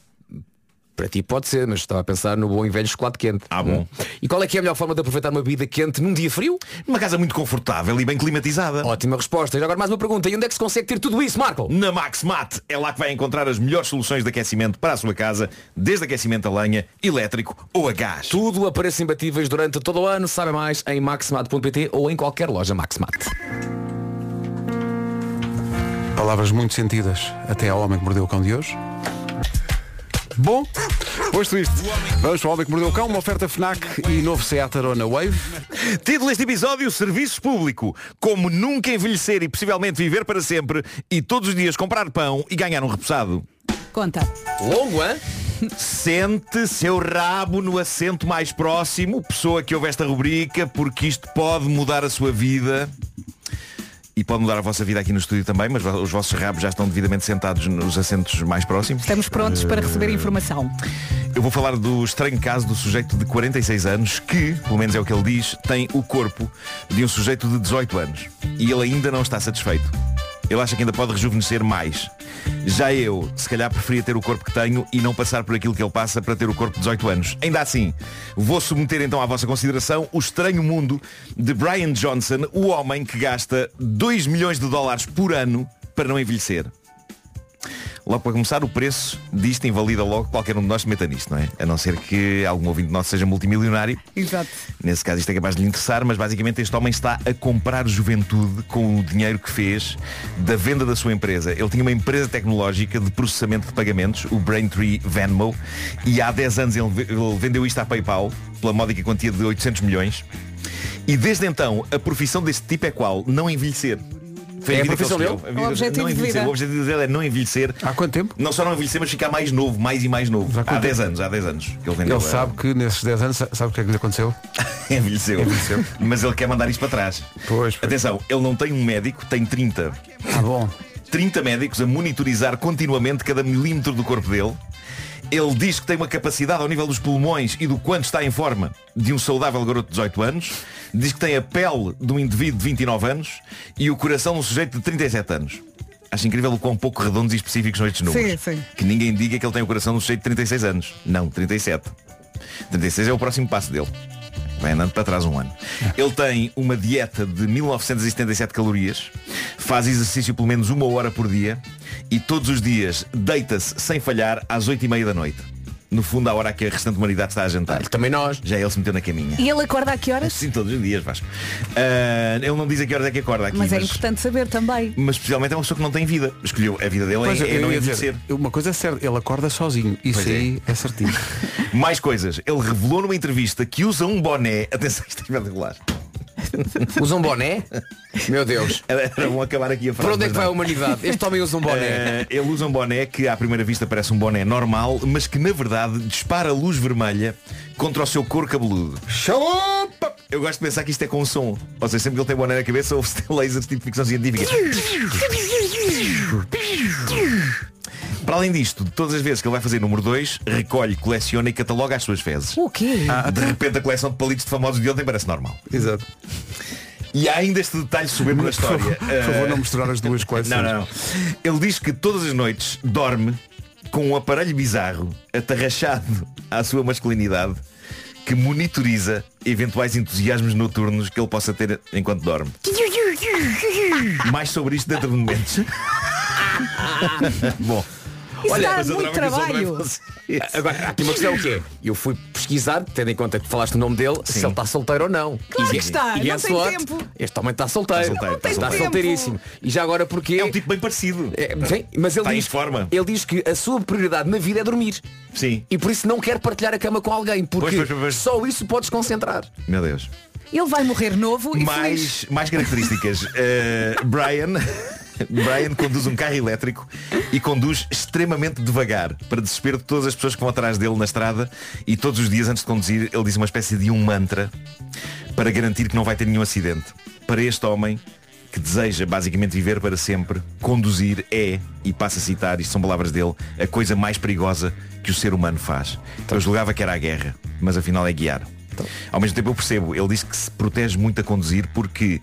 Para ti pode ser, mas estava a pensar no bom e velho chocolate quente. Ah, bom. E qual é que é a melhor forma de aproveitar uma bebida quente num dia frio? Numa casa muito confortável e bem climatizada. Ótima resposta. E agora mais uma pergunta. E onde é que se consegue ter tudo isso, Marco? Na Maxmat é lá que vai encontrar as melhores soluções de aquecimento para a sua casa, desde aquecimento a lenha, elétrico ou a gás. Tudo a preços imbatíveis durante todo o ano. Sabe mais em maxmat.pt ou em qualquer loja Maxmat. Palavras muito sentidas até ao homem que mordeu o cão de hoje. Bom, posto isto, vamos para o homem que mordeu o cão, uma oferta FNAC e novo Seat Arona Wave. Título deste episódio, Serviço Público. Como nunca envelhecer e possivelmente viver para sempre e todos os dias comprar pão e ganhar um repousado. conta. Longo, hein? Sente seu rabo no assento mais próximo, pessoa que ouve esta rubrica, porque isto pode mudar a sua vida. E pode mudar a vossa vida aqui no estúdio também, mas os vossos rabos já estão devidamente sentados nos assentos mais próximos. Estamos prontos para receber informação. Eu vou falar do estranho caso do sujeito de 46 anos que, pelo menos é o que ele diz, tem o corpo de um sujeito de 18 anos. E ele ainda não está satisfeito. Ele acha que ainda pode rejuvenescer mais. Já eu, se calhar, preferia ter o corpo que tenho e não passar por aquilo que ele passa para ter o corpo de 18 anos. Ainda assim, vou submeter então à vossa consideração o estranho mundo de Brian Johnson, o homem que gasta 2 milhões de dólares por ano para não envelhecer. Logo para começar, o preço disto invalida logo qualquer um de nós se meta nisto, não é? A não ser que algum ouvinte nosso seja multimilionário. Exato. Nesse caso isto é capaz de lhe interessar, mas basicamente este homem está a comprar juventude com o dinheiro que fez da venda da sua empresa. Ele tinha uma empresa tecnológica de processamento de pagamentos, o Braintree Venmo, e há 10 anos ele ve- ele vendeu isto à PayPal pela módica quantia de 800 milhões. E desde então, a profissão deste tipo é qual? Não envelhecer. Foi É a vida que ele profissão dele? A vida- O objetivo não de envelhecer. vida. O objetivo dele é não envelhecer. Há quanto tempo? Não só não envelhecer, mas ficar mais novo, mais e mais novo. Há quanto 10 tempo? anos, há 10 anos que ele vendeu. Ele sabe que nesses 10 anos, sabe o que é que lhe aconteceu? envelheceu. Mas ele quer mandar isto para trás. Pois, pois. Atenção, ele não tem um médico, tem 30. Ah, bom. 30 médicos a monitorizar continuamente cada milímetro do corpo dele. Ele diz que tem uma capacidade ao nível dos pulmões e do quanto está em forma de um saudável garoto de 18 anos. Diz que tem a pele de um indivíduo de 29 anos e o coração de um sujeito de 37 anos. Acho incrível o quão pouco redondos e específicos são estes números. Sim, sim. Que ninguém diga que ele tem o coração de um sujeito de 36 anos. Não, 37. 36 é o próximo passo dele. Vai andando para trás um ano. Ele tem uma dieta de 1977 calorias, faz exercício pelo menos uma hora por dia e todos os dias deita-se sem falhar às 8 e meia da noite. No fundo, à hora que a restante humanidade está a jantar. Também nós. Já ele se meteu na caminha. E ele acorda a que horas? Sim, todos os dias, Vasco. Ah, ele não diz a que horas é que acorda aqui, Mas mas, é importante saber também. mas especialmente é uma pessoa que não tem vida. Escolheu a vida dele Pois, é, é eu não ia envelhecer. uma coisa é certa, ele acorda sozinho. Isso Pois é. aí é certinho. Mais coisas. Ele revelou numa entrevista que usa um boné. Atenção, isto é espetacular. Usa um boné? Meu Deus. Bom acabar aqui a frase. Para onde é que vai a humanidade? Este homem usa um boné. Eh, ele usa um boné que à primeira vista parece um boné normal, mas que na verdade dispara luz vermelha contra o seu couro cabeludo. Eu gosto de pensar que isto é com um som. Ou seja, sempre que ele tem boné na cabeça, ouve-se lasers tipo ficção científica. Para além disto, todas as vezes que ele vai fazer número 2, recolhe, coleciona e cataloga as suas fezes. O quê? Ah, de repente a coleção de palitos de famosos de ontem parece normal. Exato. E há ainda este detalhe soberbo na Por favor, história. por favor, Eh, não misturar as duas coleções. Não, não, não. Ele diz que todas as noites dorme com um aparelho bizarro atarrachado à sua masculinidade que monitoriza eventuais entusiasmos noturnos que ele possa ter enquanto dorme. Mais sobre isto dentro de momentos. Bom. Isso dá mas eu muito que trabalho. Agora, aqui uma questão o quê? Eu fui pesquisar, tendo em conta que falaste o nome dele, se ele está solteiro ou não. Claro e, que está, e não tem tempo. Este homem está solteiro. Está solteiro, está Está solteiríssimo. E já agora porquê? É um tipo bem parecido. É, sim, mas ele Está em diz, forma. ele diz que a sua prioridade na vida é dormir. Sim. E por isso não quer partilhar a cama com alguém, porque Pois, pois, pois. só isso podes concentrar. Meu Deus. Ele vai morrer novo e feliz. mais, mais características. Eh, Brian. Brian conduz um carro elétrico e conduz extremamente devagar para desespero de todas as pessoas que vão atrás dele na estrada e todos os dias antes de conduzir ele diz uma espécie de um mantra para garantir que não vai ter nenhum acidente. Para este homem que deseja basicamente viver para sempre, conduzir é, e passa a citar, isto são palavras dele, a coisa mais perigosa que o ser humano faz. Eu julgava que era a guerra, mas afinal é guiar. Ao mesmo tempo eu percebo, ele diz que se protege muito a conduzir porque,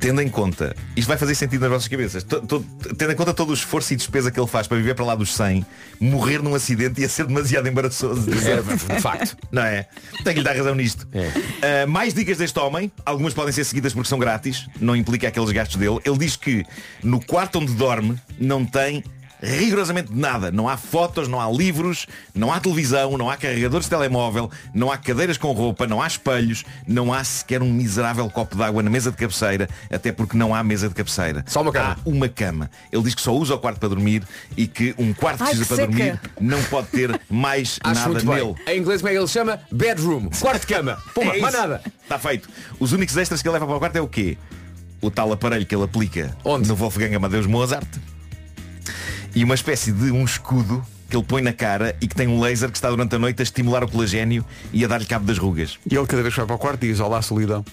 tendo em conta, isto vai fazer sentido nas vossas cabeças, to- to- tendo em conta todo o esforço e despesa que ele faz para viver para lá dos 100, morrer num acidente ia ser demasiado embaraçoso. É, de facto. Não é? Tem que lhe dar razão nisto. Uh, mais dicas deste homem, algumas podem ser seguidas porque são grátis, não implica aqueles gastos dele. Ele diz que no quarto onde dorme não tem rigorosamente nada. Não há fotos, não há livros, não há televisão, não há carregadores de telemóvel, não há cadeiras com roupa, não há espelhos, não há sequer um miserável copo de água na mesa de cabeceira, até porque não há mesa de cabeceira. Só uma cama. Há uma cama. Ele diz que só usa o quarto para dormir e que um quarto Ai, que para seca. dormir não pode ter mais Acho nada nele. Em inglês como é que ele chama? Bedroom. Quarto de cama. Puma, É mais nada. Está feito. Os únicos extras que ele leva para o quarto é o quê? O tal aparelho que ele aplica Onde? no Wolfgang Amadeus Mozart e uma espécie de um escudo que ele põe na cara e que tem um laser que está durante a noite a estimular o colagênio e a dar-lhe cabo das rugas. E ele cada vez que vai para o quarto diz, olá solidão.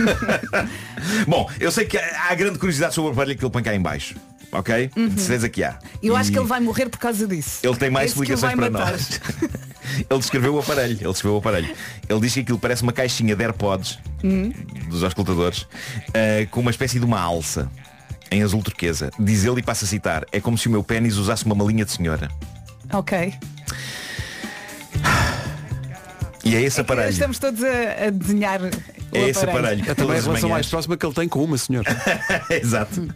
Bom, eu sei que há grande curiosidade sobre o aparelho que ele põe cá em baixo. Ok? De certeza que há. Eu acho E que ele vai morrer por causa disso. Ele tem mais Esse que o explicações para matar. nós. ele descreveu o aparelho. Ele descreveu o aparelho. Ele diz que aquilo parece uma caixinha de AirPods Hum. dos auscultadores eh, com uma espécie de uma alça em azul turquesa. Diz ele e passa a citar, é como se o meu pênis usasse uma malinha de senhora. Ok. E é esse aparelho. Estamos todos a, a desenhar o É esse aparelho. É que também a relação mais manhãs- próxima que ele tem com uma senhora. Exato.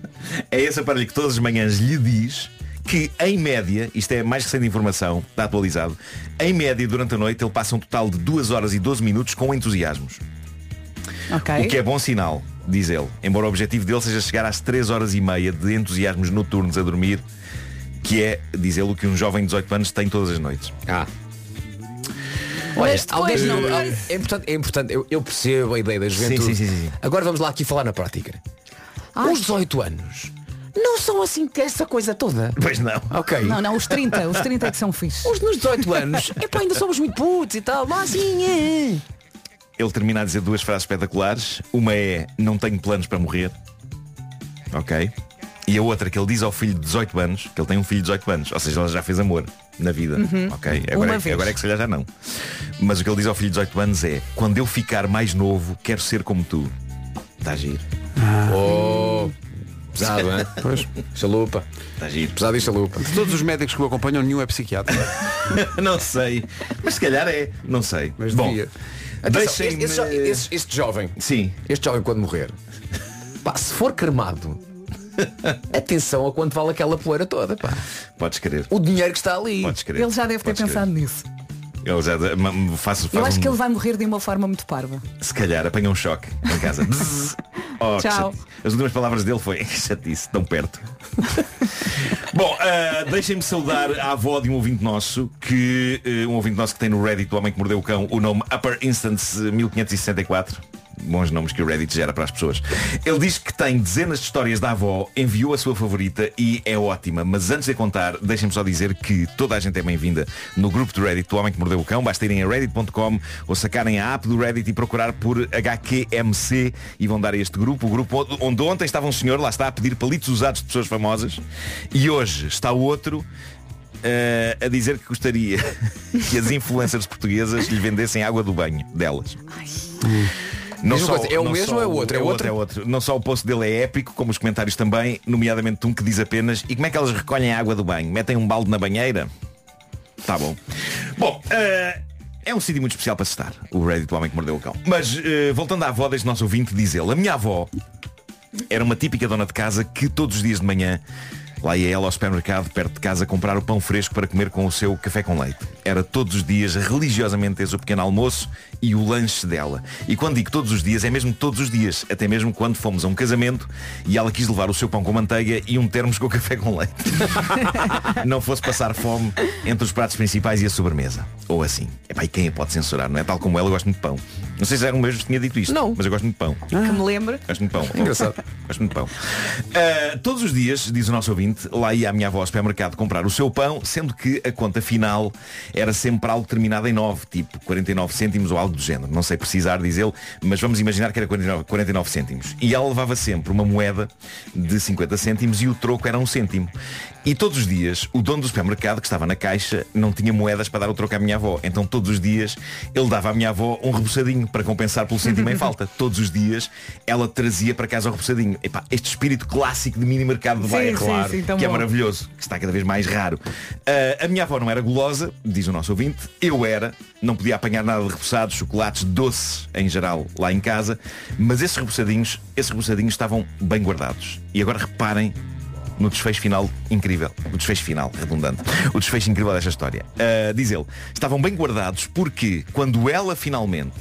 É esse aparelho que todas as manhãs lhe diz que, em média, isto é mais recente informação, está atualizado, em média, durante a noite, ele passa um total de 2 horas e 12 minutos com entusiasmos. Ok. O que é bom sinal, diz ele. Embora o objetivo dele seja chegar às 3 horas e meia de entusiasmos noturnos a dormir, que é, diz ele, o que um jovem de 18 anos tem todas as noites. Ah. Olha, alguém não é importante, é importante eu, eu percebo a ideia da juventude. sim, sim, sim. Agora vamos lá aqui falar na prática. Os 18 anos não são assim que essa coisa toda. Pois não. Ok. Não, não, os 30, os 30 é que são fixos. Os nos 18 anos, epá, ainda somos muito putos e tal, mas assim é. Ele termina a dizer duas frases espetaculares. Uma é, não tenho planos para morrer. Ok? E a outra que ele diz ao filho de 18 anos, que ele tem um filho de 18 anos, ou seja, ele já fez amor na vida. Ok? Uhum. Uma Agora, é, vez. agora é que se calhar já não. Mas o que ele diz ao filho de 18 anos é, quando eu ficar mais novo, quero ser como tu. Está a giro. Oh, pesado, hein? Pois. Chalupa. Está a giro. Pesado e chalupa. De todos os médicos que o acompanham, nenhum é psiquiatra. não sei. Mas se calhar é. Não sei. Mas Bom, devia. Atenção, deixem-me... esse, esse- este jovem, Sim. este jovem quando morrer, pá, se for cremado, Atenção a quanto vale aquela poeira toda, pá. Podes querer. O dinheiro que está ali. Podes querer. Ele já deve ter Podes pensado nisso. Ele já ma- faz, Eu faz acho um- que ele vai morrer de uma forma muito parva. Se calhar apanha um choque em casa. Oh, Tchau. As últimas palavras dele foi "Que chatice, tão perto. Bom, ah, deixem-me saudar a avó de um ouvinte nosso, que eh, um ouvinte nosso que tem no Reddit, o homem que mordeu o cão, o nome Upper Instance 1564. Bons nomes que o Reddit gera para as pessoas. Ele diz que tem dezenas de histórias da avó, enviou a sua favorita e é ótima. Mas antes de contar, deixem-me só dizer que toda a gente é bem-vinda no grupo do Reddit do Homem que Mordeu o Cão. Basta irem a reddit.com ou sacarem a app do Reddit e procurar por HQMC e vão dar a este grupo. O grupo onde ontem estava um senhor, lá está, a pedir palitos usados de pessoas famosas e hoje está outro eh, a dizer que gostaria que as influencers portuguesas lhe vendessem água do banho delas. Diz uma coisa, é o mesmo ou é o- outro? É outro? é outro. Não só o post dele é épico, como os comentários também, nomeadamente um que diz apenas e como é que elas recolhem a água do banho? Metem um balde na banheira? Tá bom. Bom, eh, é um sítio muito especial para se estar, o Reddit do Homem que Mordeu o Cão. Mas, eh, voltando à avó deste nosso ouvinte, diz ele, a minha avó era uma típica dona de casa que todos os dias de manhã lá ia ela ao supermercado perto de casa comprar o pão fresco para comer com o seu café com leite. Era todos os dias religiosamente esse o pequeno almoço e o lanche dela. E quando digo todos os dias, é mesmo todos os dias. Até mesmo quando fomos a um casamento e ela quis levar o seu pão com manteiga e um termos com café com leite. não fosse passar fome entre os pratos principais e a sobremesa. Ou assim. Epá, e quem a pode censurar, não é? Tal como ela, eu gosto muito de pão. Não sei se era um mesmo que tinha dito isto. Não. Mas eu gosto muito de pão. Que me lembra. Gosto muito de pão. Engraçado. Gosto muito de pão. Uh, todos os dias, diz o nosso ouvinte, lá ia a minha avó ao supermercado comprar o seu pão, sendo que a conta final era sempre algo terminado em 9, tipo 49 cêntimos ou algo do género. Não sei precisar, diz ele, mas vamos imaginar que era 49, 49 cêntimos. E ela levava sempre uma moeda de 50 cêntimos e o troco era um cêntimo. E todos os dias, o dono do supermercado, que estava na caixa, não tinha moedas para dar o troco à minha avó. Então todos os dias ele dava à minha avó um reboçadinho para compensar pelo cêntimo em falta. Todos os dias ela trazia para casa o reboçadinho. Epá, este espírito clássico de mini mercado de sim, claro, sim, que é maravilhoso, que está cada vez mais raro. Ah, a minha avó não era gulosa, diz o nosso ouvinte, eu era, não podia apanhar nada de reboçados, chocolates, doces em geral lá em casa, mas esses reboçadinhos, esses reboçadinhos estavam bem guardados. E agora reparem no desfecho final incrível. O desfecho final, redundante. O desfecho incrível desta história. Ah, diz ele, estavam bem guardados porque quando ela finalmente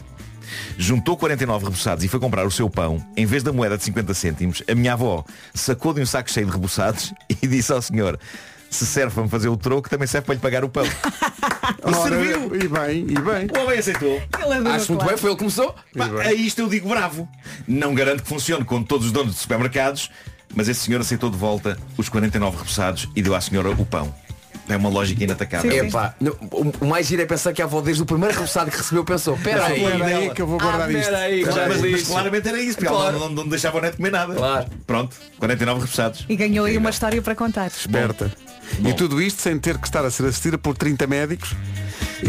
juntou 49 reboçados e foi comprar o seu pão, em vez da moeda de 50 cêntimos, a minha avó sacou de um saco cheio de reboçados e disse ao senhor, se serve para me fazer o troco, também serve para lhe pagar o pão. e Ora, serviu. E bem, e bem. O homem aceitou. Acho muito bem, foi ele que começou. Pá, a isto eu digo bravo. Não garanto que funcione com todos os donos de supermercados, mas esse senhor aceitou de volta os 49 repousados e deu à senhora o pão. É uma lógica inatacável. Pá, no- o- o mais giro é pensar que a avó desde o primeiro reboçado que recebeu pensou, pera aí, Espera aí que eu vou guardar ah, isto. aí, Mas, mas- claramente era isso, porque Claro. ela não, não deixava o neto comer nada. Claro. Pronto, 49 repousados. E ganhou aí uma história para contar. Esperta. Bom. E tudo isto sem ter que estar a ser assistida por 30 médicos.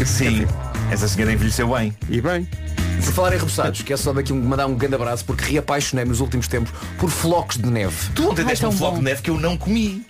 Sim, essa senhora envelheceu bem. E bem. Por falar em reboçados, quero só daqui um- mandar um grande abraço porque reapaixonei nos últimos tempos por flocos de neve. Tu ontem Ai, deste um floco bom. de neve que eu não comi.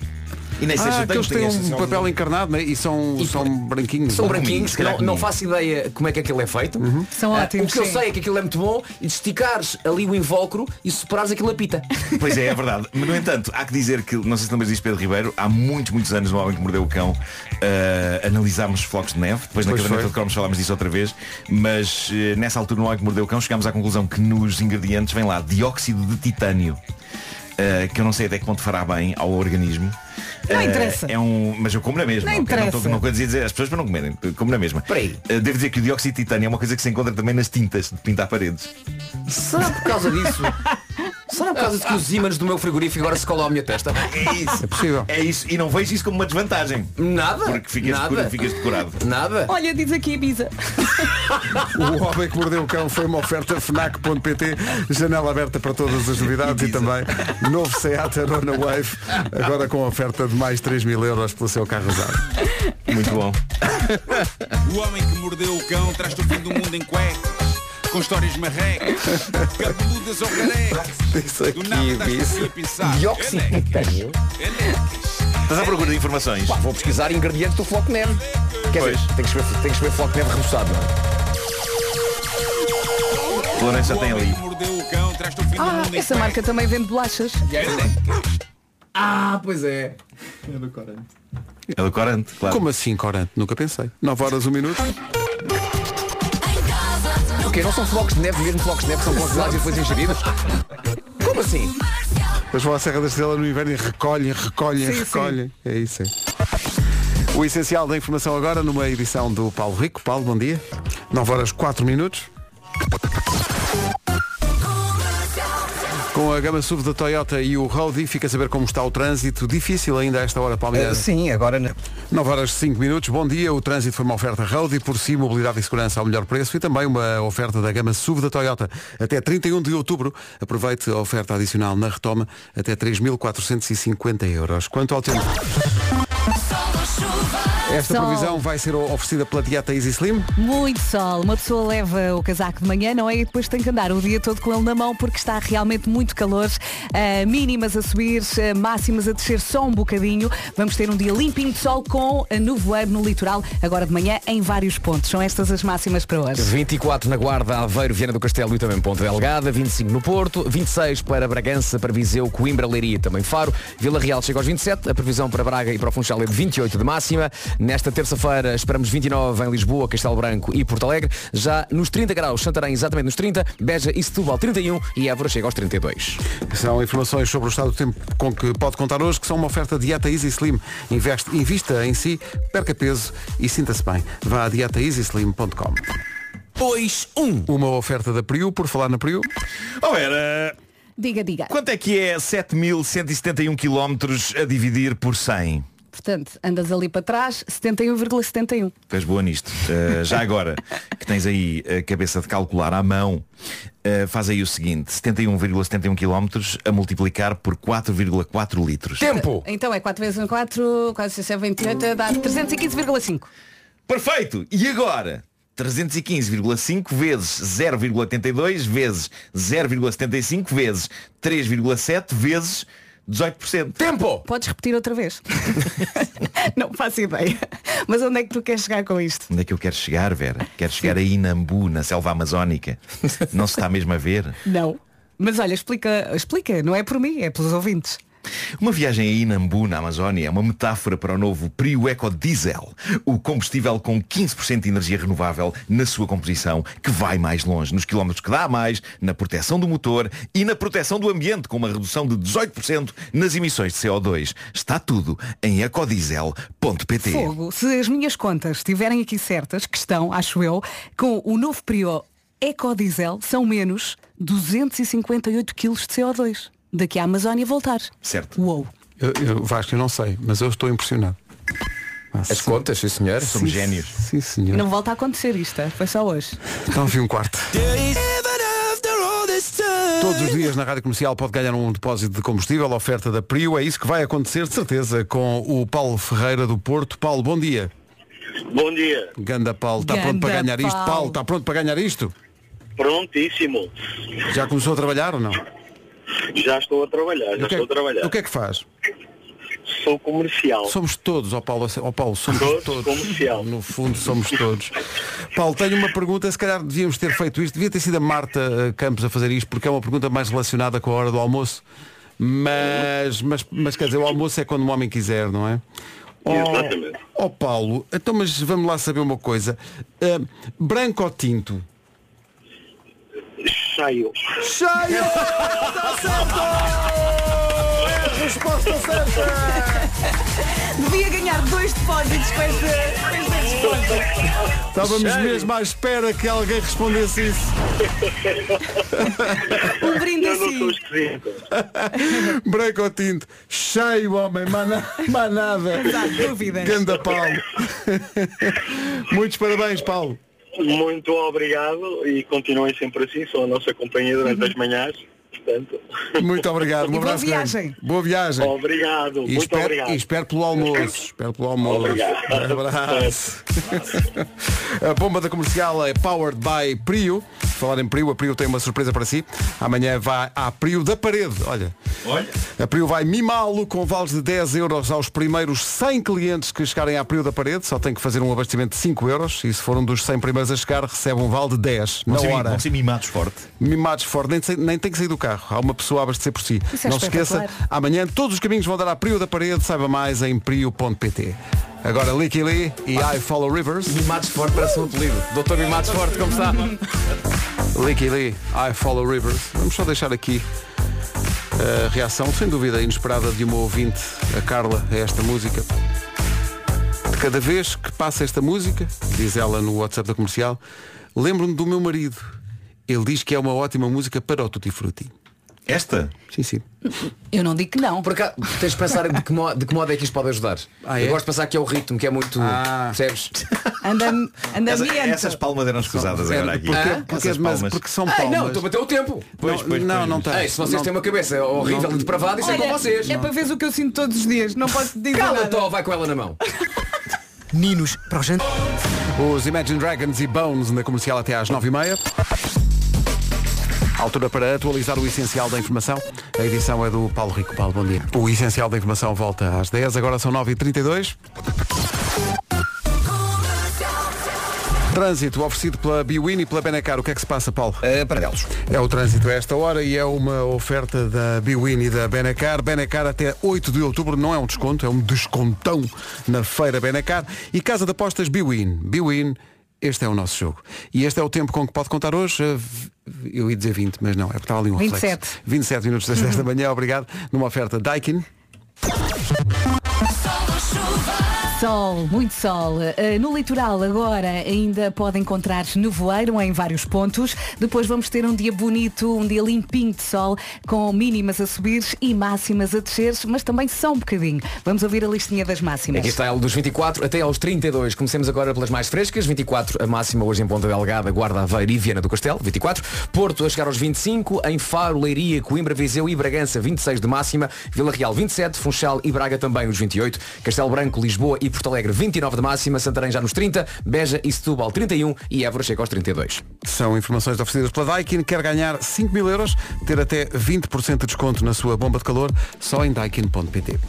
E nem sei se Ah, eu que tenho, eles têm um papel encarnado né? e são, E são por- branquinhos. São Não comi, branquinhos, calhar não, não faço ideia como é que aquilo é feito. São Ah, ótimos, O que eu sim. sei é que aquilo é muito bom e de esticares ali o invólucro e separares aquilo a pita. Pois é, é verdade. Mas, no entanto, há que dizer que, não sei se lembras disto, Pedro Ribeiro, há muitos, muitos anos no Homem que Mordeu o Cão, eh, analisámos flocos de neve, depois na caderneta de cromos falámos disso outra vez, mas eh, nessa altura no Homem que Mordeu o Cão chegámos à conclusão que nos ingredientes vem lá dióxido de titânio. eh, que eu não sei até que ponto fará bem ao organismo. Não Eh, interessa. É um, mas eu como na mesma. Não ok? Não estou interessa. não estou dizer as pessoas para não comerem, eu como na mesma. Peraí. Eh, devo dizer que o dióxido de titânio é uma coisa que se encontra também nas tintas de pintar paredes. Será por causa disso? Será por causa de que os ímãs do meu frigorífico agora se colam à minha testa? É isso. É possível. É isso. E não vejo isso como uma desvantagem. Nada. Porque ficas, Nada. decora- ficas decorado. Nada. Olha, diz aqui a Bisa. O Homem que Mordeu o Cão foi uma oferta FNAC.pt, janela aberta para todas as novidades e, Ibiza. também novo Seat Arona Wave, agora com oferta de mais 3 mil euros pelo seu carro usado. Muito bom. O homem que mordeu o cão traz-te o fim do mundo em cuecas. Com histórias marrecas, cabeludas ou carecas. Isso Do nada aqui, estás isso. a pensar. Dióxido de titânio. Elecas. Estás à procura de informações? Pá, vou pesquisar ingredientes do floco de neve. Quer Pois. dizer, tem que escrever, tem que escrever floco de neve reboçado, não é? O tem ali. Ah, essa marca também vende bolachas. Elecas. Ah, pois é. É do corante. É do corante, claro. Como assim, corante? Nunca pensei. 9 horas, 1 minuto. Quê? Não são flocos de neve, mesmo flocos de neve são congelados e depois ingeridos? Como assim? Mas vão à Serra da Estrela no inverno e recolhem, recolhem, Sim, recolhem. É isso, é. O essencial da informação agora numa edição do Paulo Rico. Paulo, bom dia. 9 horas 4 minutos. Com a gama SUV da Toyota e o Roadie, fica a saber como está o trânsito. Difícil ainda a esta hora, Palmeiras. Eh, sim, agora... na- 9 horas 5 minutos, bom dia. O trânsito foi uma oferta Roadie, por si, mobilidade e segurança ao melhor preço e também uma oferta da gama SUV da Toyota. Até 31 de outubro, aproveite a oferta adicional na retoma até 3.450 euros. Quanto ao tempo... Esta Sol. previsão vai ser oferecida pela dieta Easy Slim. Muito sol. Uma pessoa leva o casaco de manhã, não é? E depois tem que andar o dia todo com ele na mão porque está realmente muito calor. Ah, mínimas a subir, ah, máximas a descer só um bocadinho. Vamos ter um dia limpinho de sol com ah, nevoeiro no litoral, agora de manhã, em vários pontos. São estas as máximas para hoje. 24 na Guarda, Aveiro, Viana do Castelo e também Ponta Delgada, 25 no Porto, 26 para Bragança, para Viseu, Coimbra, Leiria e também Faro, Vila Real chega aos 27, a previsão para Braga e para o Funchal é de 28 de máxima. Nesta terça-feira esperamos 29 em Lisboa, Castelo Branco e Porto Alegre. Já nos 30 graus, Santarém exatamente nos 30, Beja e Setúbal 31 e Évora chega aos 32. São informações sobre o estado do tempo com que pode contar hoje, que são uma oferta dieta Easy Slim. Investe, invista em si, perca peso e sinta-se bem. Vá a dietaeasyslim.com. 2, 1. Uma oferta da Priu, por falar na Priu. Oh, era... Diga, diga. Quanto é que é 7.171 km a dividir por 100? Portanto, andas ali para trás, 71,71. Tu és boa nisto. Uh, já agora que tens aí a cabeça de calcular à mão, uh, faz aí o seguinte, 71,71 km a multiplicar por 4,4 litros. Tempo! Então é 4 vezes 1, 4, 4 vezes 7, 28, dá 315,5. Perfeito! E agora? 315,5 vezes 0,82 vezes 0,75 vezes 3,7 vezes 18%. Tempo! Podes repetir outra vez? não faço ideia. Mas onde é que tu queres chegar com isto? Onde é que eu quero chegar, Vera? Quero chegar aí na Ambu, na selva amazónica. Não se está mesmo a ver? Não. Mas olha, explica, explica, não é por mim, é pelos ouvintes. Uma viagem a Inambu, na Amazónia, é uma metáfora para o novo Prio Eco Diesel, o combustível com 15% de energia renovável na sua composição, que vai mais longe, nos quilómetros que dá a mais, na proteção do motor e na proteção do ambiente, com uma redução de 18% nas emissões de CO2. Está tudo em ecodiesel.pt. Fogo, se as minhas contas estiverem aqui certas, que estão, acho eu, com o novo Prio Ecodiesel, são menos 258 kg de CO2. Daqui à Amazónia voltar. Certo. Uou. Eu, eu, Vasco, eu não sei, mas eu estou impressionado. Ah, As contas, sim senhor. Somos génios. Sim, senhor. Não volta a acontecer isto, é? foi só hoje. Então vi um quarto. Todos os dias na Rádio Comercial pode ganhar um depósito de combustível, oferta da Prio. É isso que vai acontecer, de certeza, com o Paulo Ferreira do Porto. Paulo, bom dia. Bom dia. Ganda Paulo, está pronto para ganhar isto? Paulo. Paulo, está pronto para ganhar isto? Prontíssimo. Já começou a trabalhar ou não? Já estou a trabalhar, já O que, estou a trabalhar. o que é que faz? Sou comercial. Somos todos, ó Paulo, ó Paulo, somos Todos todos. comercial. No fundo somos todos. Paulo, tenho uma pergunta, se calhar devíamos ter feito isto, devia ter sido a Marta eh, Campos a fazer isto, porque é uma pergunta mais relacionada com a hora do almoço. Mas, mas, mas quer dizer, o almoço é quando um homem quiser, não é? Ó Exatamente. ó, Paulo, então mas vamos lá saber uma coisa. Eh, branco ou tinto? Cheio. Cheio! Está certo! É a resposta certa! Devia ganhar dois depósitos com esta, com esta resposta. Estávamos mesmo à espera que alguém respondesse isso. Um brinde assim. Branco ou tinto? Cheio, homem, mais na- mais nada. Não há dúvidas. Ganda Paulo. Muitos parabéns, Paulo. Muito obrigado e continuem sempre assim, são a nossa companhia durante as manhãs. Portanto, Muito obrigado. Um E boa abraço grande. viagem. Boa viagem. obrigado, E muito espero, obrigado. e espero pelo almoço. Espero pelo almoço. Obrigado. Um abraço. A bomba da comercial é Powered by Prio. Falar em Prio, a Prio tem uma surpresa para si. Amanhã vai à Prio da Parede. Olha. Olha. A Prio vai mimá-lo com vales de 10 euros aos primeiros 100 clientes que chegarem à Prio da Parede. Só tem que fazer um abastecimento de 5 euros. E se for um dos 100 primeiros a chegar, recebe um vale de 10 Vão na ser, hora. vão ser mimados forte. Mimados fora, nem, nem tem que sair do carro. Há uma pessoa a abastecer por si. Isso é Não se esqueça, amanhã todos os caminhos vão dar à Prio da Parede. Saiba mais em prio.pt. Agora Licky Lee e I Follow Rivers. Mimados Forte parece um apelido. Doutor Mimados Forte, como está? Licky Lee, I Follow Rivers. Vamos só deixar aqui a reação, sem dúvida, inesperada de uma ouvinte, a Carla, a esta música. De cada vez que passa esta música, diz ela no WhatsApp da comercial, lembro-me do meu marido. Ele diz que é uma ótima música para o Tutti Frutti. Esta? Sim, sim. Eu não digo que não. Por acaso, tens de pensar de que, modo, de que modo é que isto pode ajudar. Ah, é? Eu gosto de pensar que é o ritmo, que é muito. Ah. Percebes? Anda, anda Essa- essas palmas eram escusadas agora aqui. Porque, Hã? porque, Essas mas, palmas. porque são Ai, palmas. não, estou a bater o tempo. Pois, pois, não, pois. não tem. Ei, se vocês Não- têm uma cabeça horrível e depravada, isso é com Olha, vocês. é para ver o que eu sinto todos os dias. Não posso dizer Cala-te, vai com ela na mão. Ninos para o jantar. Os Imagine Dragons e Bones na comercial até às 9h30. Altura para atualizar o essencial da informação. A edição é do Paulo Rico. Paulo, bom dia. O essencial da informação volta às 10, agora são 9h32. Trânsito oferecido pela Biwin e pela Benacar. O que é que se passa, Paulo? Uh, Paradelos. É o trânsito a esta hora e é uma oferta da Biwin e da Benacar. Benacar até 8 de outubro não é um desconto, é um descontão na feira Benacar. E Casa de Apostas Biwin. Biwin, este é o nosso jogo. E este é o tempo com que pode contar hoje. V- Eu ia dizer 20, mas não, é porque estava ali um 27. reflexo. 27 minutos das 10 da manhã, obrigado. Numa oferta Daikin. Sol, muito sol. Uh, no litoral agora ainda pode encontrar nevoeiro em vários pontos. Depois vamos ter um dia bonito, um dia limpinho de sol, com mínimas a subir e máximas a descer, mas também só um bocadinho. Vamos ouvir a listinha das máximas. Aqui está ela dos 24 até aos 32. Comecemos agora pelas mais frescas. 24 a máxima hoje em Ponta Delgada, Guarda Aveiro e Viana do Castelo. 24. Porto a chegar aos 25. Em Faro, Leiria, Coimbra, Viseu e Bragança 26 de máxima. Vila Real 27. Funchal e Braga também os 28. Castelo Branco, Lisboa e Porto Alegre 29 de máxima. Santarém já nos 30. Beja e Setúbal 31. E Évora chega aos 32. São informações oferecidas pela Daikin. Quer ganhar 5 mil euros, ter até 20% de desconto na sua bomba de calor, só em daikin.pt.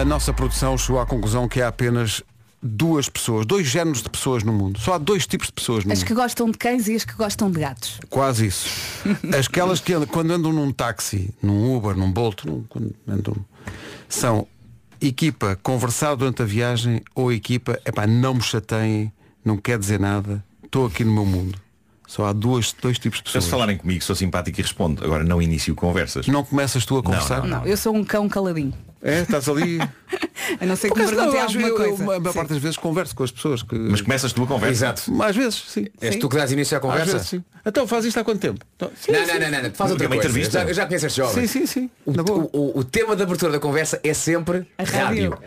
A nossa produção chegou à conclusão que há apenas duas pessoas, dois géneros de pessoas no mundo. Só há dois tipos de pessoas no As mundo. que gostam de cães e as que gostam de gatos. Quase isso. Aquelas que andam, quando andam num táxi, num Uber, num Bolt, num- quando andam, são equipa conversar durante a viagem ou equipa, epá, não me chateiem, não quer dizer nada, estou aqui no meu mundo. Só há duas, dois tipos de Se pessoas. falarem comigo, sou simpático e respondo. Agora não inicio conversas. Não começas tu a conversar? Não, eu sou um cão caladinho. É, estás ali. A não ser que me não, perguntem alguma vezes, eu, coisa. a maior parte das vezes converso com as pessoas. Que... Mas começas tu a conversa. Exato. Às vezes, sim. És tu que dás início à conversa? vezes, sim. Então faz isto há quanto tempo? Então, sim, Não, sim. não, não, não, faz outra É uma coisa. entrevista. Eu já, já conheço este jovem. Sim, sim, sim. O, o- o- o tema da abertura da conversa é sempre A rádio. rádio.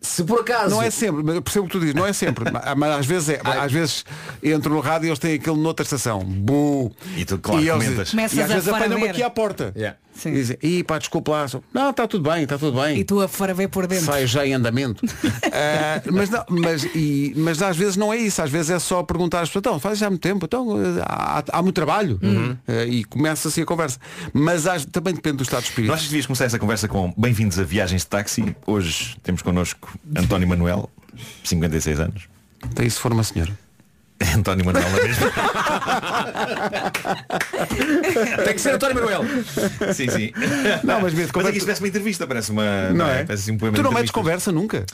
Se por acaso. Não é sempre, mas eu percebo o que tu dizes, não é sempre. mas- às vezes é. Às vezes entro no rádio e eles têm aquele noutra estação. Bu! E tu, claro, eles- comentas. E às a vezes apanham-me aqui à porta. Yeah. Sim. E dizem, ih pá, desculpa lá. Não, está tudo bem, está tudo bem. E tu a fora ver por dentro. Sai já em andamento. Ah, mas, não, mas, e, mas às vezes não é isso, às vezes é só perguntar às pessoas, então, faz já há muito tempo, então eh, há, há muito trabalho. Ah, e começa assim a conversa. Mas às- também depende do estado de espírito. Não achas que devias começar essa conversa com bem-vindos a viagens de táxi? Hoje temos connosco António Manuel, 56 anos. Então, e se for uma senhora? António Manuel é mesmo. Tem que ser António Manuel. sim, sim. Não, mas mesmo Mas aqui se parece uma entrevista, parece uma. Não é? Parece assim um poema tu não metes conversa nunca.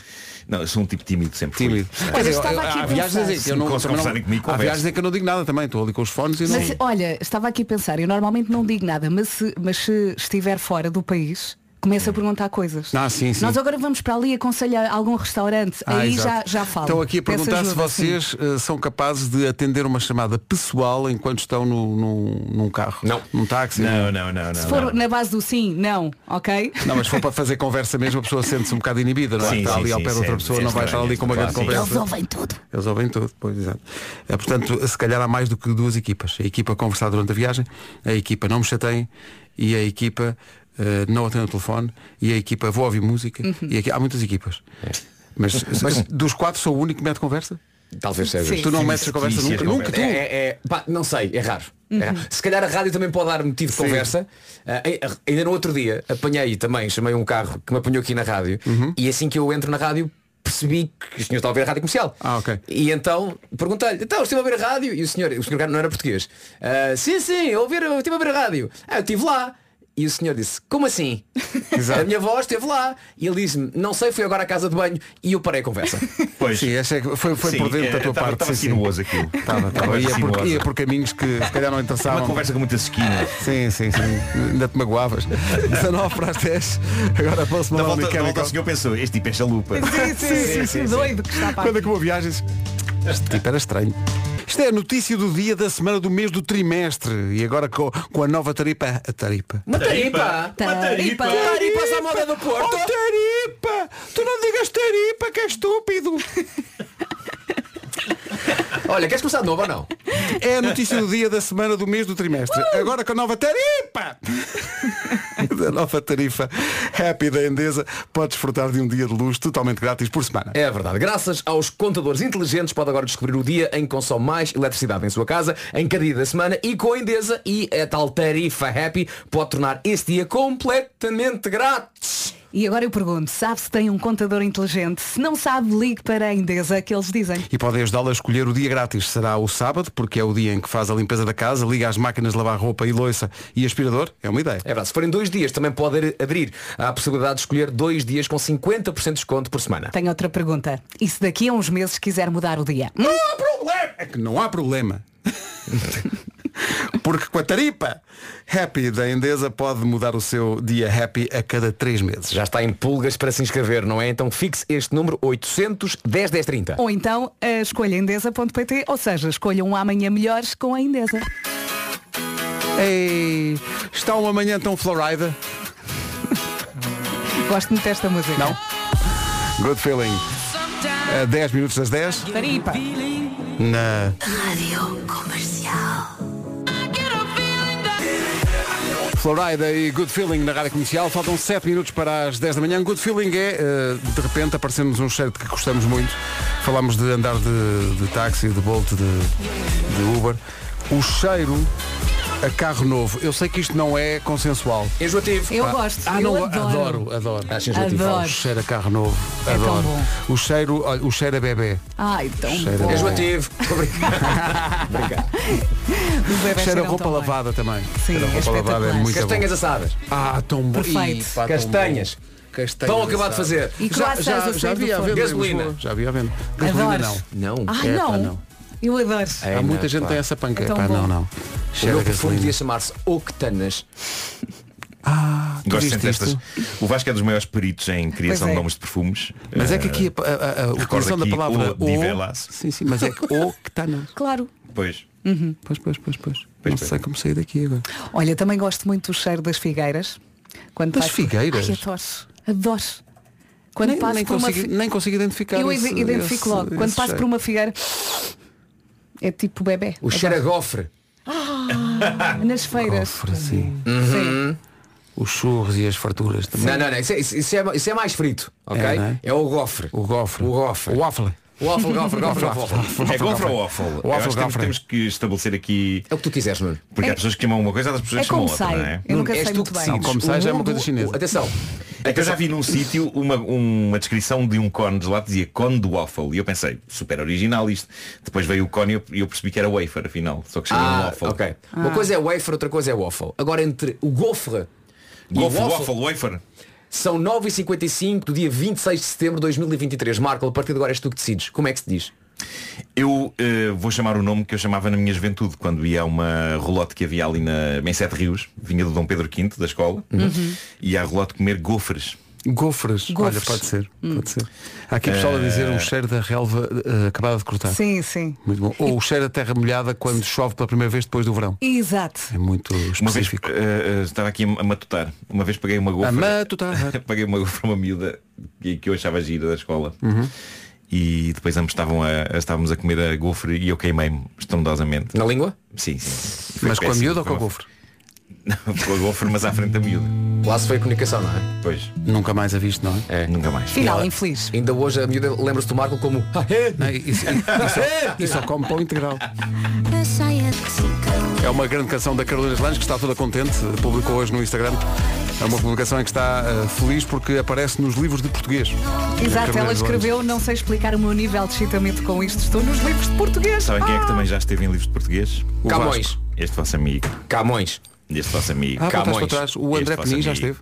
Não, eu sou um tipo tímido sempre. Tímido. É. Olha, eu- aqui a há viagens pensar. em que eu não, não comigo, há viagens em que eu não digo nada também, estou ali com os fones e não. Mas olha, estava aqui a pensar, eu normalmente não digo nada, mas se, mas se estiver fora do país, começo a perguntar coisas. Ah, sim, sim. Nós agora vamos para ali aconselhar algum restaurante, Ah, aí exato. já, já falo. Estão aqui a perguntar se ajuda, sim. vocês eh, são capazes de atender uma chamada pessoal enquanto estão no, num, num carro. Não. Num táxi. Não, não, não, não. Se for não. na base do sim, não, ok? Não, mas se for para fazer conversa mesmo, a pessoa sente-se um bocado inibida, não é? Sim, Está sim, ali ao sim, pé de outra sim, pessoa, sim, não vai estar ali com uma grande sim. conversa. Eles ouvem tudo. Eles ouvem tudo, pois exato. É, portanto, se calhar há mais do que duas equipas. A equipa a conversar durante a viagem, a equipa não me chateiem e a equipa eh, não atende o telefone e a equipa vou ouvir música. Uhum. E aqui, há muitas equipas. Mas, mas dos quatro sou o único que mete conversa? Talvez seja. Sim. Tu não metes a conversa Fictícias nunca, nunca tu. É, é- é- pá, não sei, é raro. É raro. Se calhar a rádio também pode dar motivo de conversa. Ah, ai- ainda no outro dia apanhei também, chamei um carro que me apanhou aqui na rádio e assim que eu entro na rádio percebi que o senhor estava a ouvir a rádio comercial. Ah, ok. E então perguntei-lhe, então estive a ouvir a rádio e o senhor, o senhor não era português. "Ah, sim, sim, eu ouvi, eu estive a ouvir a rádio. Ah, eu estive lá. E o senhor disse, como assim? Exato. A minha voz esteve lá. E ele disse-me, não sei, fui agora à casa de banho e eu parei a conversa. Pois. Sim, essa é que foi, foi Sim, por dentro é, da tua tava- parte. tava sim, sim. sinuoso aquilo. Tava, tava. Ia, por, ia por caminhos que se calhar não interessavam. Uma conversa com muitas esquinas. Sim, sim, sim. Ainda te magoavas. 19 para as 10. Agora posso Da mandar volta, um da volta o senhor pensou, este tipo é chalupa. Sim, sim, sim, doido que está Quando acabou viagens. Este tipo era estranho. Isto é a notícia do dia da semana do mês do trimestre. E agora com, com a nova taripa. A taripa. Uma taripa! Taripa. Taripas à moda do Porto! Oh, taripa! Tu não digas taripa, que é estúpido! Olha, queres começar de novo ou não? É a notícia do dia da semana do mês do trimestre. Agora com a nova tarifa! da nova tarifa Happy da Endesa pode desfrutar de um dia de luz totalmente grátis por semana. É verdade. Graças aos contadores inteligentes pode agora descobrir o dia em que consome mais eletricidade em sua casa, em cada dia da semana e com a Endesa e a tal tarifa Happy pode tornar esse dia completamente grátis. E agora eu pergunto, sabe se tem um contador inteligente? Se não sabe, ligue para a Endesa que eles dizem. E podem ajudá-la a escolher o dia grátis. Será o sábado, porque é o dia em que faz a limpeza da casa, liga as máquinas de lavar roupa e loiça e aspirador. É uma ideia. É verdade. Se forem dois dias, também pode aderir à possibilidade de escolher dois dias com 50% de desconto por semana. Tenho outra pergunta. E se daqui a uns meses quiser mudar o dia? Não há problema! É que não há problema. Porque com a taripa Happy da Endesa pode mudar o seu dia Happy a cada três meses. Já está em pulgas para se inscrever, não é? Então fixe este número 800 10 10 30. Ou então a escolha endesa.pt, ou seja, escolha um amanhã melhores com a Endesa. Ei, está uma manhã tão florida. Gosto muito desta música. Não? Good feeling. A 10 minutos das 10 Taripa. na Rádio Comercial. Florida e Good Feeling na rádio comercial. Faltam 7 minutos para as 10 da manhã. Good Feeling é, eh, de repente, aparecemos um cheiro que gostamos muito. Falámos de andar de, de táxi, de Bolt, de, de Uber. O cheiro a carro novo. Eu sei que isto não é consensual. Enjoativo. Eu gosto. Ah, eu não, adoro. adoro, adoro. Acho enjoativo. Adoro. O cheiro a carro novo. É tão adoro. bom. O cheiro, olha, o cheiro a bebê. Ai, tão Cheira bom. Enjoativo. A bebés Cheiro a roupa tão bem. lavada também. Sim, cheiro a é roupa lavada é muito Castanhas bom. assadas. Ah, tão bom. Perfeito. Ih, pá, tão Castanhas. bom. Castanhas Pão acabado de fazer. E Já, já, a já havia forno. venda Gasolina. Já havia à venda. Gasolina não. Não. Ai, É, pá, não. Eu adoro. É, Há muita não, gente pá. tem essa panca. É tão Pá, bom. não, não. O meu perfume devia chamar-se Octanas. Ah, Gosto sempre destas. O Vasco é dos maiores peritos em criação é. de nomes de perfumes. Mas é que aqui a, a, a, a utilização da palavra o Divelas. Sim, sim, mas é que o que está na. Claro. Pois. Pois, pois, pois, pois. Pois, não pois. sei como sair daqui agora. Olha, também gosto muito do cheiro das figueiras. Quando Das passo figueiras? Ai, adoro. Adoro. Quando Nem, passo nem, por uma consigo, fi- nem consigo identificar. Eu esse- ide- identifico esse- logo. Quando esse passo cheiro. por uma figueira é tipo bebê. O cheiro a gofre. Nas feiras. Gofre, sim. Sim. Os churros e as farturas também. Não, não, não. Isso é, isso- isso é, isso é mais frito. Ok? É, é? É o gofre. O gofre. O gofre. O waffle. O waffle, gofre, gofre, gofre. É gofre ou waffle? Que temos, gofre. temos que estabelecer aqui. É o que tu quiseres, Nuno. Porque há pessoas que chamam uma coisa, outras pessoas É que chamam como outra, sai. não é? Eu nunca És sei tu muito que bem. decides. Como sai, já é uma coisa chinesa. Atenção. É que eu já vi num sítio uma, uma descrição de um cone de lá que dizia cone de waffle e eu pensei, super original isto. Depois veio o cone e eu, percebi que era wafer afinal, só que chama Ah, waffle. ok. Uma coisa é wafer, outra coisa é waffle. Agora entre o gofre e o Waffle, waffle, waffle, wafer. São 9h55 do dia 26 de setembro de 2023. Marco, a partir de agora és tu que decides. Como é que se diz? Eu eh, vou chamar o nome que eu chamava na minha juventude, quando ia a uma rolote que havia ali na, em Sete Rios, vinha do Dom Pedro V da escola, e a rolote comer gofres. Gofres. Olha, Gofres. pode ser. Pode ser. Há aqui pessoal a dizer um cheiro da relva eh, acabada de cortar. Sim, sim. Muito bom. Ou o cheiro da terra molhada quando chove pela primeira vez depois do verão. Exato. É muito Uma vez específico. eh, eh, estava aqui a matutar. Uma vez paguei uma A gofra. matutar. paguei uma gofra a uma miúda que, que eu achava gira da escola. Uhum. E depois ambos estavam a, a- estávamos a comer a gofre e eu queimei-me estrondosamente. Na língua? Sim, sim. Foi Mas com a péssimo, miúda ou com a gofre? A gofre, mas à frente da miúda. Lá se foi a comunicação, não é? Pois. Nunca mais a visto, não é? É, nunca mais. Final ela- infeliz. Ainda hoje a miúda lembra-se do Marco como "Ah, é?" Não, isso, isso, isso só come pão integral. É uma grande canção da Carolina Lange que está toda contente, publicou hoje no Instagram. É uma publicação em que está eh, feliz porque aparece nos livros de português. Exato, ela escreveu, não sei explicar o meu nível de excitamento com isto. Estou nos livros de português. Sabem quem é que Ah! também já esteve em livros de português? O Camões. Vasco. Este vosso amigo. Camões. Este vosso amigo. Ah, Camões. para trás. O André Penin já esteve.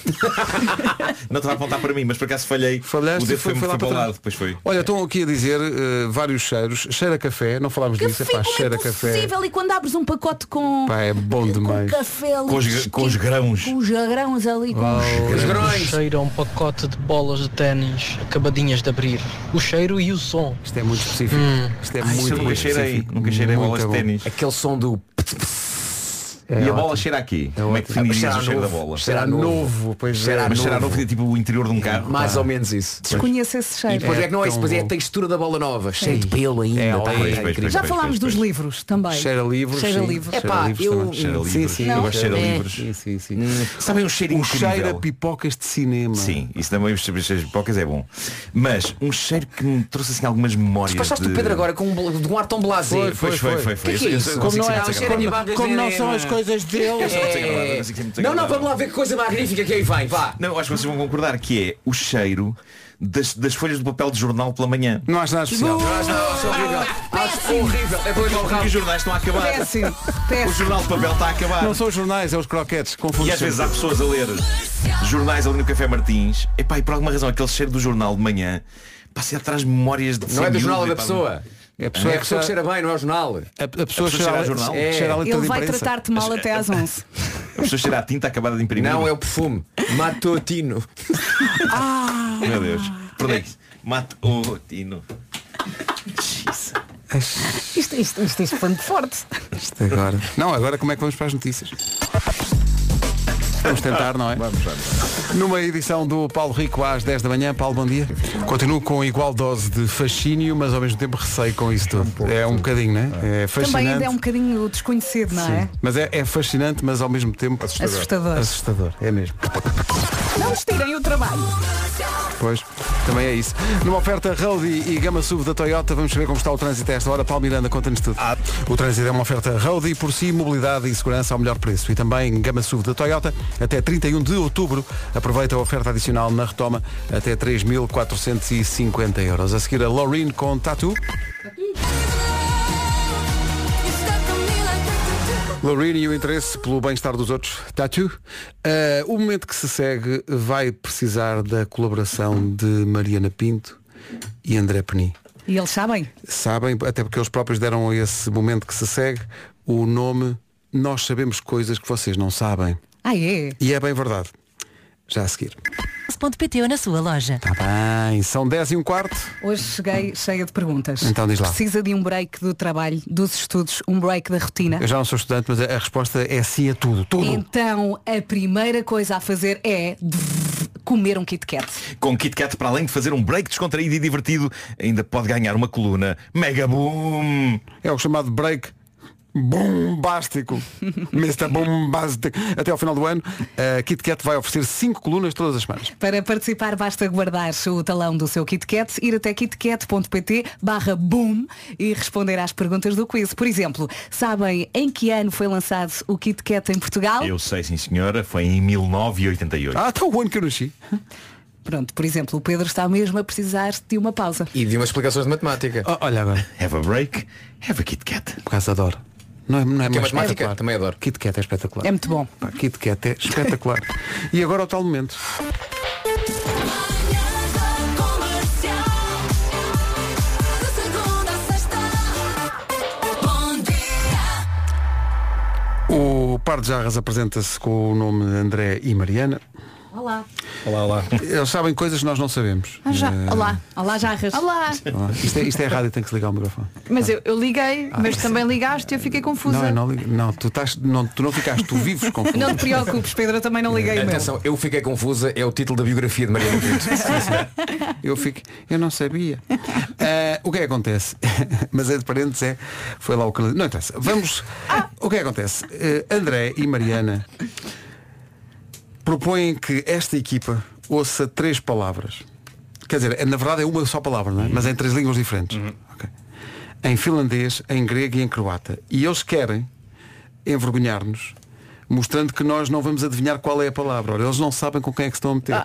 Não estava a apontar para mim, mas por acaso falhei. Falhaste o dedo foi- foi, foi lá foi para o trás. lado, depois foi. Olha, estão aqui a dizer eh, vários cheiros. Cheira a café, não falámos disso. Epá, como cheira é café. possível? E quando abres um pacote com, Pá, é bom com demais. café ali, Com os, com os grãos. com os grãos ali, com os... Os grões. cheiro a um pacote de bolas de ténis acabadinhas de abrir. O cheiro e o som. Isto é muito específico. Isto é Ai, muito eu nunca cheirei. específico. Nunca cheirei Muito bolas de ténis. Aquele som do E a ótimo. bola cheira aqui. Como é que definirias Cheira o cheiro da novo. bola? Cheira novo. pois Cheira é. Mas cheira novo. novo, tipo o interior de um carro. Mais Pá. ou menos isso. Desconheço esse E cheiro. depois é, que não é isso, depois é a textura da bola nova, cheio de pelo ainda. É, tá, pois, é pois, pois, Já falámos dos pois. livros também. Cheira livros. Cheira sim. livros. Cheira Epá, livros eu-. Cheira Sim, livros. Eu gosto de cheiro a é. livros. Sim, sim, sim. Sabem um cheiro incrível. cheiro a pipocas de cinema. Sim, isso também os cheiros de pipocas é bom. Mas um cheiro que me trouxe assim algumas memórias. Passaste o Pedro agora com um, um ar tão blasé. Foi, foi, foi, é Como não, é, cheira são as coisas eu É... sempre Não, não, vamos lá ver que coisa magnífica que aí vem, vá. Não, acho que vocês vão concordar que é o cheiro das, das folhas de papel de jornal pela manhã. Não acho nada especial. Acho horrível. Acho horrível. É Porque os jornais estão a acabar. Péssimo. O jornal de papel está a acabar. Não são os jornais, é os croquetes. Confundo E às vezes há pessoas a ler jornais ali no Café Martins. Epá, e por alguma razão aquele cheiro do jornal de manhã passa atrás memórias de Não é do jornal, é da pessoa. É a pessoa É a que pessoa que cheira bem, não é o jornal. A, a pessoa pessoa cheira, cheira a a- jornal? cheira a letra Ele vai tratar-te mal até às 11. A pessoa cheira a tinta acabada de imprimir. Não, é o perfume. Matutino. Meu Deus. Perdão. Mate o Tino. Isto, isto, isto, isto foi muito forte. Isto agora. Não, agora como é que vamos para as notícias? Vamos tentar, não é? Vamos, vamos. Numa edição do Paulo Rico às 10 da manhã, Paulo, bom dia. Continuo com igual dose de fascínio, mas ao mesmo tempo receio com isso tudo. É um bocadinho, né? É fascinante. Também ainda é um bocadinho desconhecido, não é? Sim. Mas é, é fascinante, mas ao mesmo tempo Assustador. Assustador, é mesmo. Não nos tirem o trabalho. Pois, também é isso. Numa oferta Roadie e Gama SUV da Toyota, vamos saber como está o trânsito a esta hora. Paulo Miranda, conta-nos tudo. O trânsito é uma oferta Roadie, por si, mobilidade e segurança ao melhor preço. E também Gama SUV da Toyota, até 31 de outubro. Aproveita a oferta adicional na retoma, até 3.450 euros. A seguir a Loreen com Tatu. Loreen e o interesse pelo bem-estar dos outros. Tatu. Eh, o momento que se segue vai precisar da colaboração de Mariana Pinto e André Peni. E eles sabem? Sabem, até porque eles próprios deram a esse momento que se segue o nome Nós Sabemos Coisas que Vocês Não Sabem. Ah, é? E é bem verdade. Já a seguir. .pt ou na sua loja. Tá bem, são 10 e um quarto. Hoje cheguei cheia de perguntas. Então diz lá. Precisa de um break do trabalho, dos estudos, um break da rotina? Eu já não sou estudante, mas a a resposta é sim a tudo. Tudo. Então, a primeira coisa a fazer é comer um Kit Kat. Com Kit Kat, para além de fazer um break descontraído e divertido, ainda pode ganhar uma coluna Mega Boom. É o chamado break bombástico. Mr. Bombástico. Até ao final do ano, a Kit Kat vai oferecer 5 colunas todas as semanas. Para participar basta guardar o talão do seu Kit Kat, ir até kitkat.pt barra boom e responder às perguntas do quiz. Por exemplo, sabem em que ano foi lançado o Kit Kat em Portugal? Eu sei, sim senhora, foi em 1988. Ah, está o ano que eu nasci. Pronto, por exemplo, o Pedro está mesmo a precisar de uma pausa. E de umas explicações de matemática. Oh, olha agora, Have a break, have a Kit Kat. por causa adoro. Não é, não é Que é mais matemática? espetacular. Também adoro. Kit Kat é espetacular. É muito bom. Pá, Kit Kat é espetacular. e agora o tal momento. O Par de Jarras apresenta-se com o nome André e Mariana. Olá. Olá, olá. Eles sabem coisas que nós não sabemos. Ah, já. Eh, Olá. Olá, Jarras. Olá. olá. Isto, é, isto é rádio, tem que se ligar o microfone. Mas eu, eu liguei, mas também ligaste e eu fiquei confusa. Não, eu não, ligo- não, tu, estás, não, tu não ficaste, tu vives confuso. Não te preocupes, Pedro, eu também não liguei o meu. Atenção, eu fiquei confusa, é o título da biografia de Maria Pinto. Eu fico, eu não sabia. Ah, o que é que acontece? Mas é de parênteses é, foi lá o que não interessa. Vamos. O que é que acontece? Eh, André e Mariana propõem que esta equipa ouça três palavras. Quer dizer, é- na verdade é uma só palavra, não é? Mas em três línguas diferentes. Ok. Em finlandês, em grego e em croata. E eles querem envergonhar-nos, mostrando que nós não vamos adivinhar qual é a palavra. Ora, eles não sabem com quem é que estão a meter.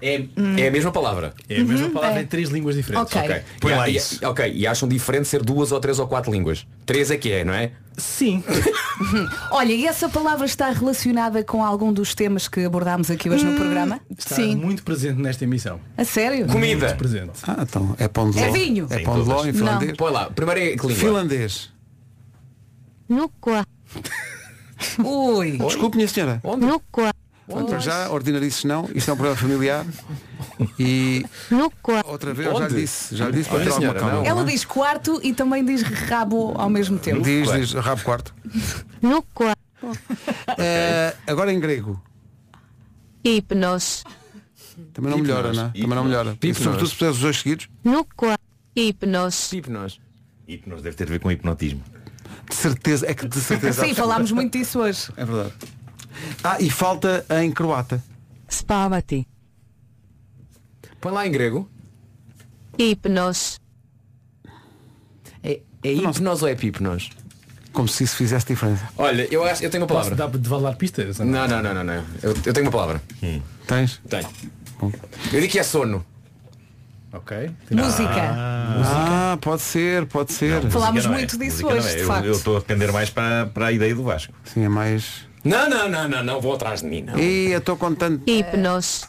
É, é a mesma palavra. É a mesma Uhum, palavra é. em três línguas diferentes. Ok. Ok. Põe E- lá e- isso. ok, e acham diferente ser duas ou três ou quatro línguas. Três é que é, não é? Sim. Olha, e essa palavra está relacionada com algum dos temas que abordámos aqui hoje no programa? Está Sim. muito presente nesta emissão. A sério? Comida. Muito presente. Ah, então é pão de ló. É vinho. É Sim, pão de ló em finlandês. Põe lá, primeiro é que língua. Finlandês. Nukkua. Ui. Desculpe, minha senhora. Nukkua. Bom, para já, ordinarices não. Isto é um programa familiar. E Nukkua. outra vez, já Onde? lhe disse. Já lhe disse para Olha, ter alguma senhora, calma. não. Ela diz quarto e também diz rabo ao mesmo tempo. Diz, diz, rabo quarto. Nukkua. Eh, agora em grego. Hipnos. Também não melhora, não é? Também não melhora. E Hipnos. sobretudo se puseres os dois seguidos. Hipnos. Tipo nós. Hipnos deve ter a ver com hipnotismo. De certeza, é que de certeza. Sim, falámos muito disso hoje. É verdade. Ah, e falta em croata. Spavati. Põe lá em grego. Hipnos. É, é hipnose ou é pipnose? Como se isso fizesse diferença. Olha, eu acho, eu tenho uma Posso palavra. dar de valar pistas? Não, não, não, não, não. Eu, eu tenho uma palavra. Tens? Tenho. Eu digo que é sono. Ok. Música. Ah, pode ser, pode ser. Falámos Música não é. muito disso Música hoje, é. de Eu- facto. Eu estou a depender mais para, para a ideia do Vasco. Sim, é mais. Não, não, não, não, não, vou atrás de mim, não. E eu estou contente. Hipnos.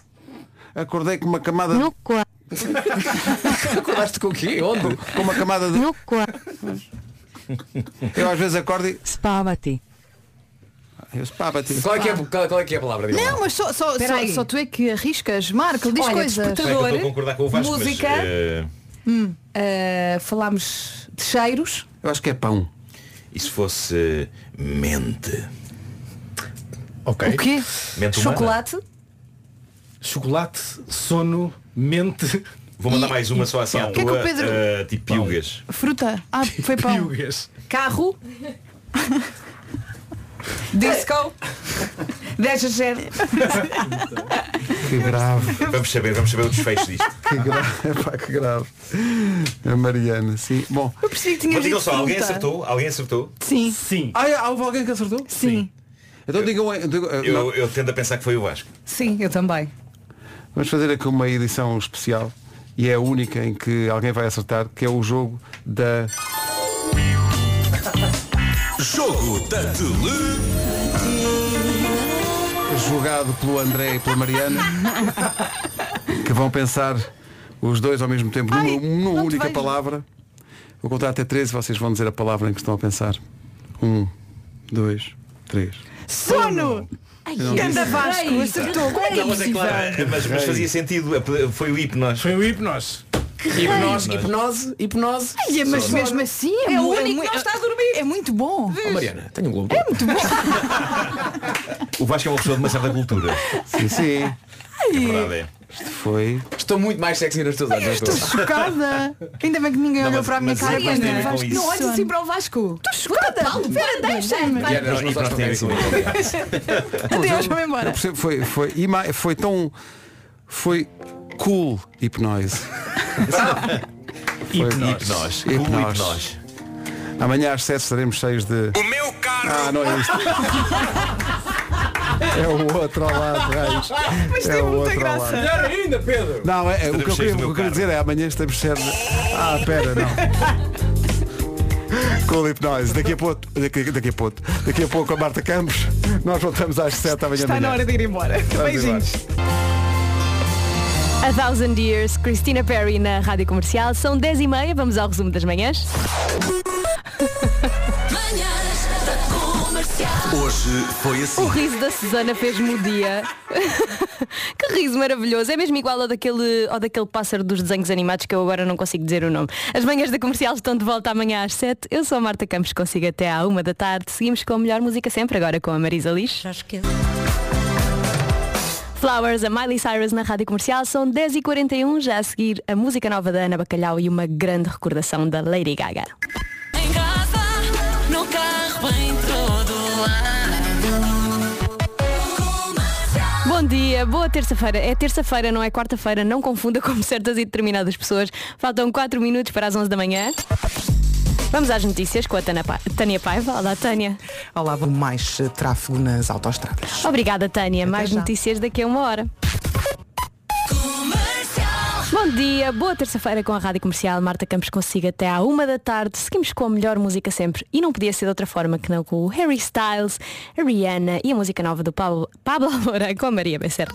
Acordei com uma camada. Nukkua. Acordaste com o quê? Onde? Com uma camada de. Nukkua. Eu às vezes acordo e. Spavati. Qual é que é, qual, qual é, que é a palavra? Diga lá. Não, mas só, só, Espera só, aí. só tu é que arriscas. Marco, diz Olha, coisas. Sei que eu estou a concordar com o Vasco, música. mas eh, Uh, falámos de cheiros. Eu acho que é pão. e se fosse mente? Ok. O quê? Mente humana? Chocolate. Chocolate, sono, mente. Vou mandar E- mais uma só assim à O que é que o Pedro- eh, tipo piugas. Fruta. Ah, foi pão. Piugas. Carro. Disco. 10 a 0. Que grave. Vamos saber, vamos saber o desfecho disto. Que grave. Epá, que grave. A Mariana, sim. Bom. Eu percebi que tinha Mas digam só, alguém acertou? Alguém acertou? Sim. Sim. Ah, é, houve alguém que acertou? Sim. Então digam. eh, digam, eh, não. Eu, eu tendo a pensar que foi o Vasco. Sim, eu também. Vamos fazer aqui uma edição especial e é a única em que alguém vai acertar, que é o jogo da. Jogo da Tele. jogado pelo André e pela Mariana, que vão pensar os dois ao mesmo tempo numa, Ai, numa única palavra. Vou contar até 13 e vocês vão dizer a palavra em que estão a pensar. Um, dois, três. Sono! Ganda. Vasco, acertou. Como é Não, mas é claro, mas, mas fazia sentido. eh, Foi o hipnos. Foi o hipnos. Hipnose, hipnose, hipnose. Ai, mas Sono. mesmo assim é, É o único mu- que não está a dormir. É muito bom. Oh, Mariana, tenho um globo. É muito bom. O Vasco é uma pessoa de uma certa cultura. Sim, sim. É verdade, é. Isto foi. Estou muito mais sexy nos teus olhos. não Estou chocada. Ainda bem que ninguém Não, olhou mas- para a minha cara. é que isso. Não olhes assim para o Vasco. Estou chocada. Espera, deixa-me. Adeus, vou Eu embora. foi, foi tão. Foi cool hipnose. Hipnos. Hipnos. Cool hipnos. Amanhã às 7 estaremos cheios de. O meu carro. Ah, não é isto. É o outro ao lado, raios. Mas É tem o muita outro ao graça. lado. Melhor ainda, Pedro. Não, é, é, o que eu Estaremos queria, do o que meu queria carro. dizer é amanhã estamos cheios de... Ah, pera, não. Cool hipnose. Daqui a pouco, daqui, daqui a pouco, daqui a pouco a Marta Campos. Nós voltamos às 7 da manhã. Está na hora de ir embora. Vamos Beijinhos. A Thousand Years, Christina Perry na Rádio Comercial. São 10 e meia, vamos ao resumo das manhãs. Manhãs da Comercial. Hoje foi O assim. riso da Susana fez-me o dia. que riso maravilhoso. É mesmo igual ao daquele, ao daquele pássaro dos desenhos animados que eu agora não consigo dizer o nome. As manhãs da comercial estão de volta amanhã às 7. Eu sou a Marta Campos, consigo até à 1 da tarde. Seguimos com a melhor música sempre, agora com a Marisa Lix. Flowers, a Miley Cyrus na Rádio Comercial são 10h41, já a seguir a música nova da Ana Bacalhau e uma grande recordação da Lady Gaga. Em casa, no carro, em todo lado. Bom dia, boa terça-feira. É terça-feira, não é quarta-feira, não confunda como certas e determinadas pessoas. Faltam 4 minutos para as 11 da manhã. Vamos às notícias com a Tana Pa- Tânia Paiva. Olá, Tânia. Olá, mais eh, tráfego nas autoestradas. Obrigada, Tânia. Mais já. notícias daqui a uma hora. Bom dia, boa terça-feira com a Rádio Comercial. Marta Campos consigo até à uma da tarde. Seguimos com a melhor música sempre. E não podia ser de outra forma que não com o Harry Styles, a Rihanna e a música nova do Pablo, Pablo Alborán com a Maria Becerra.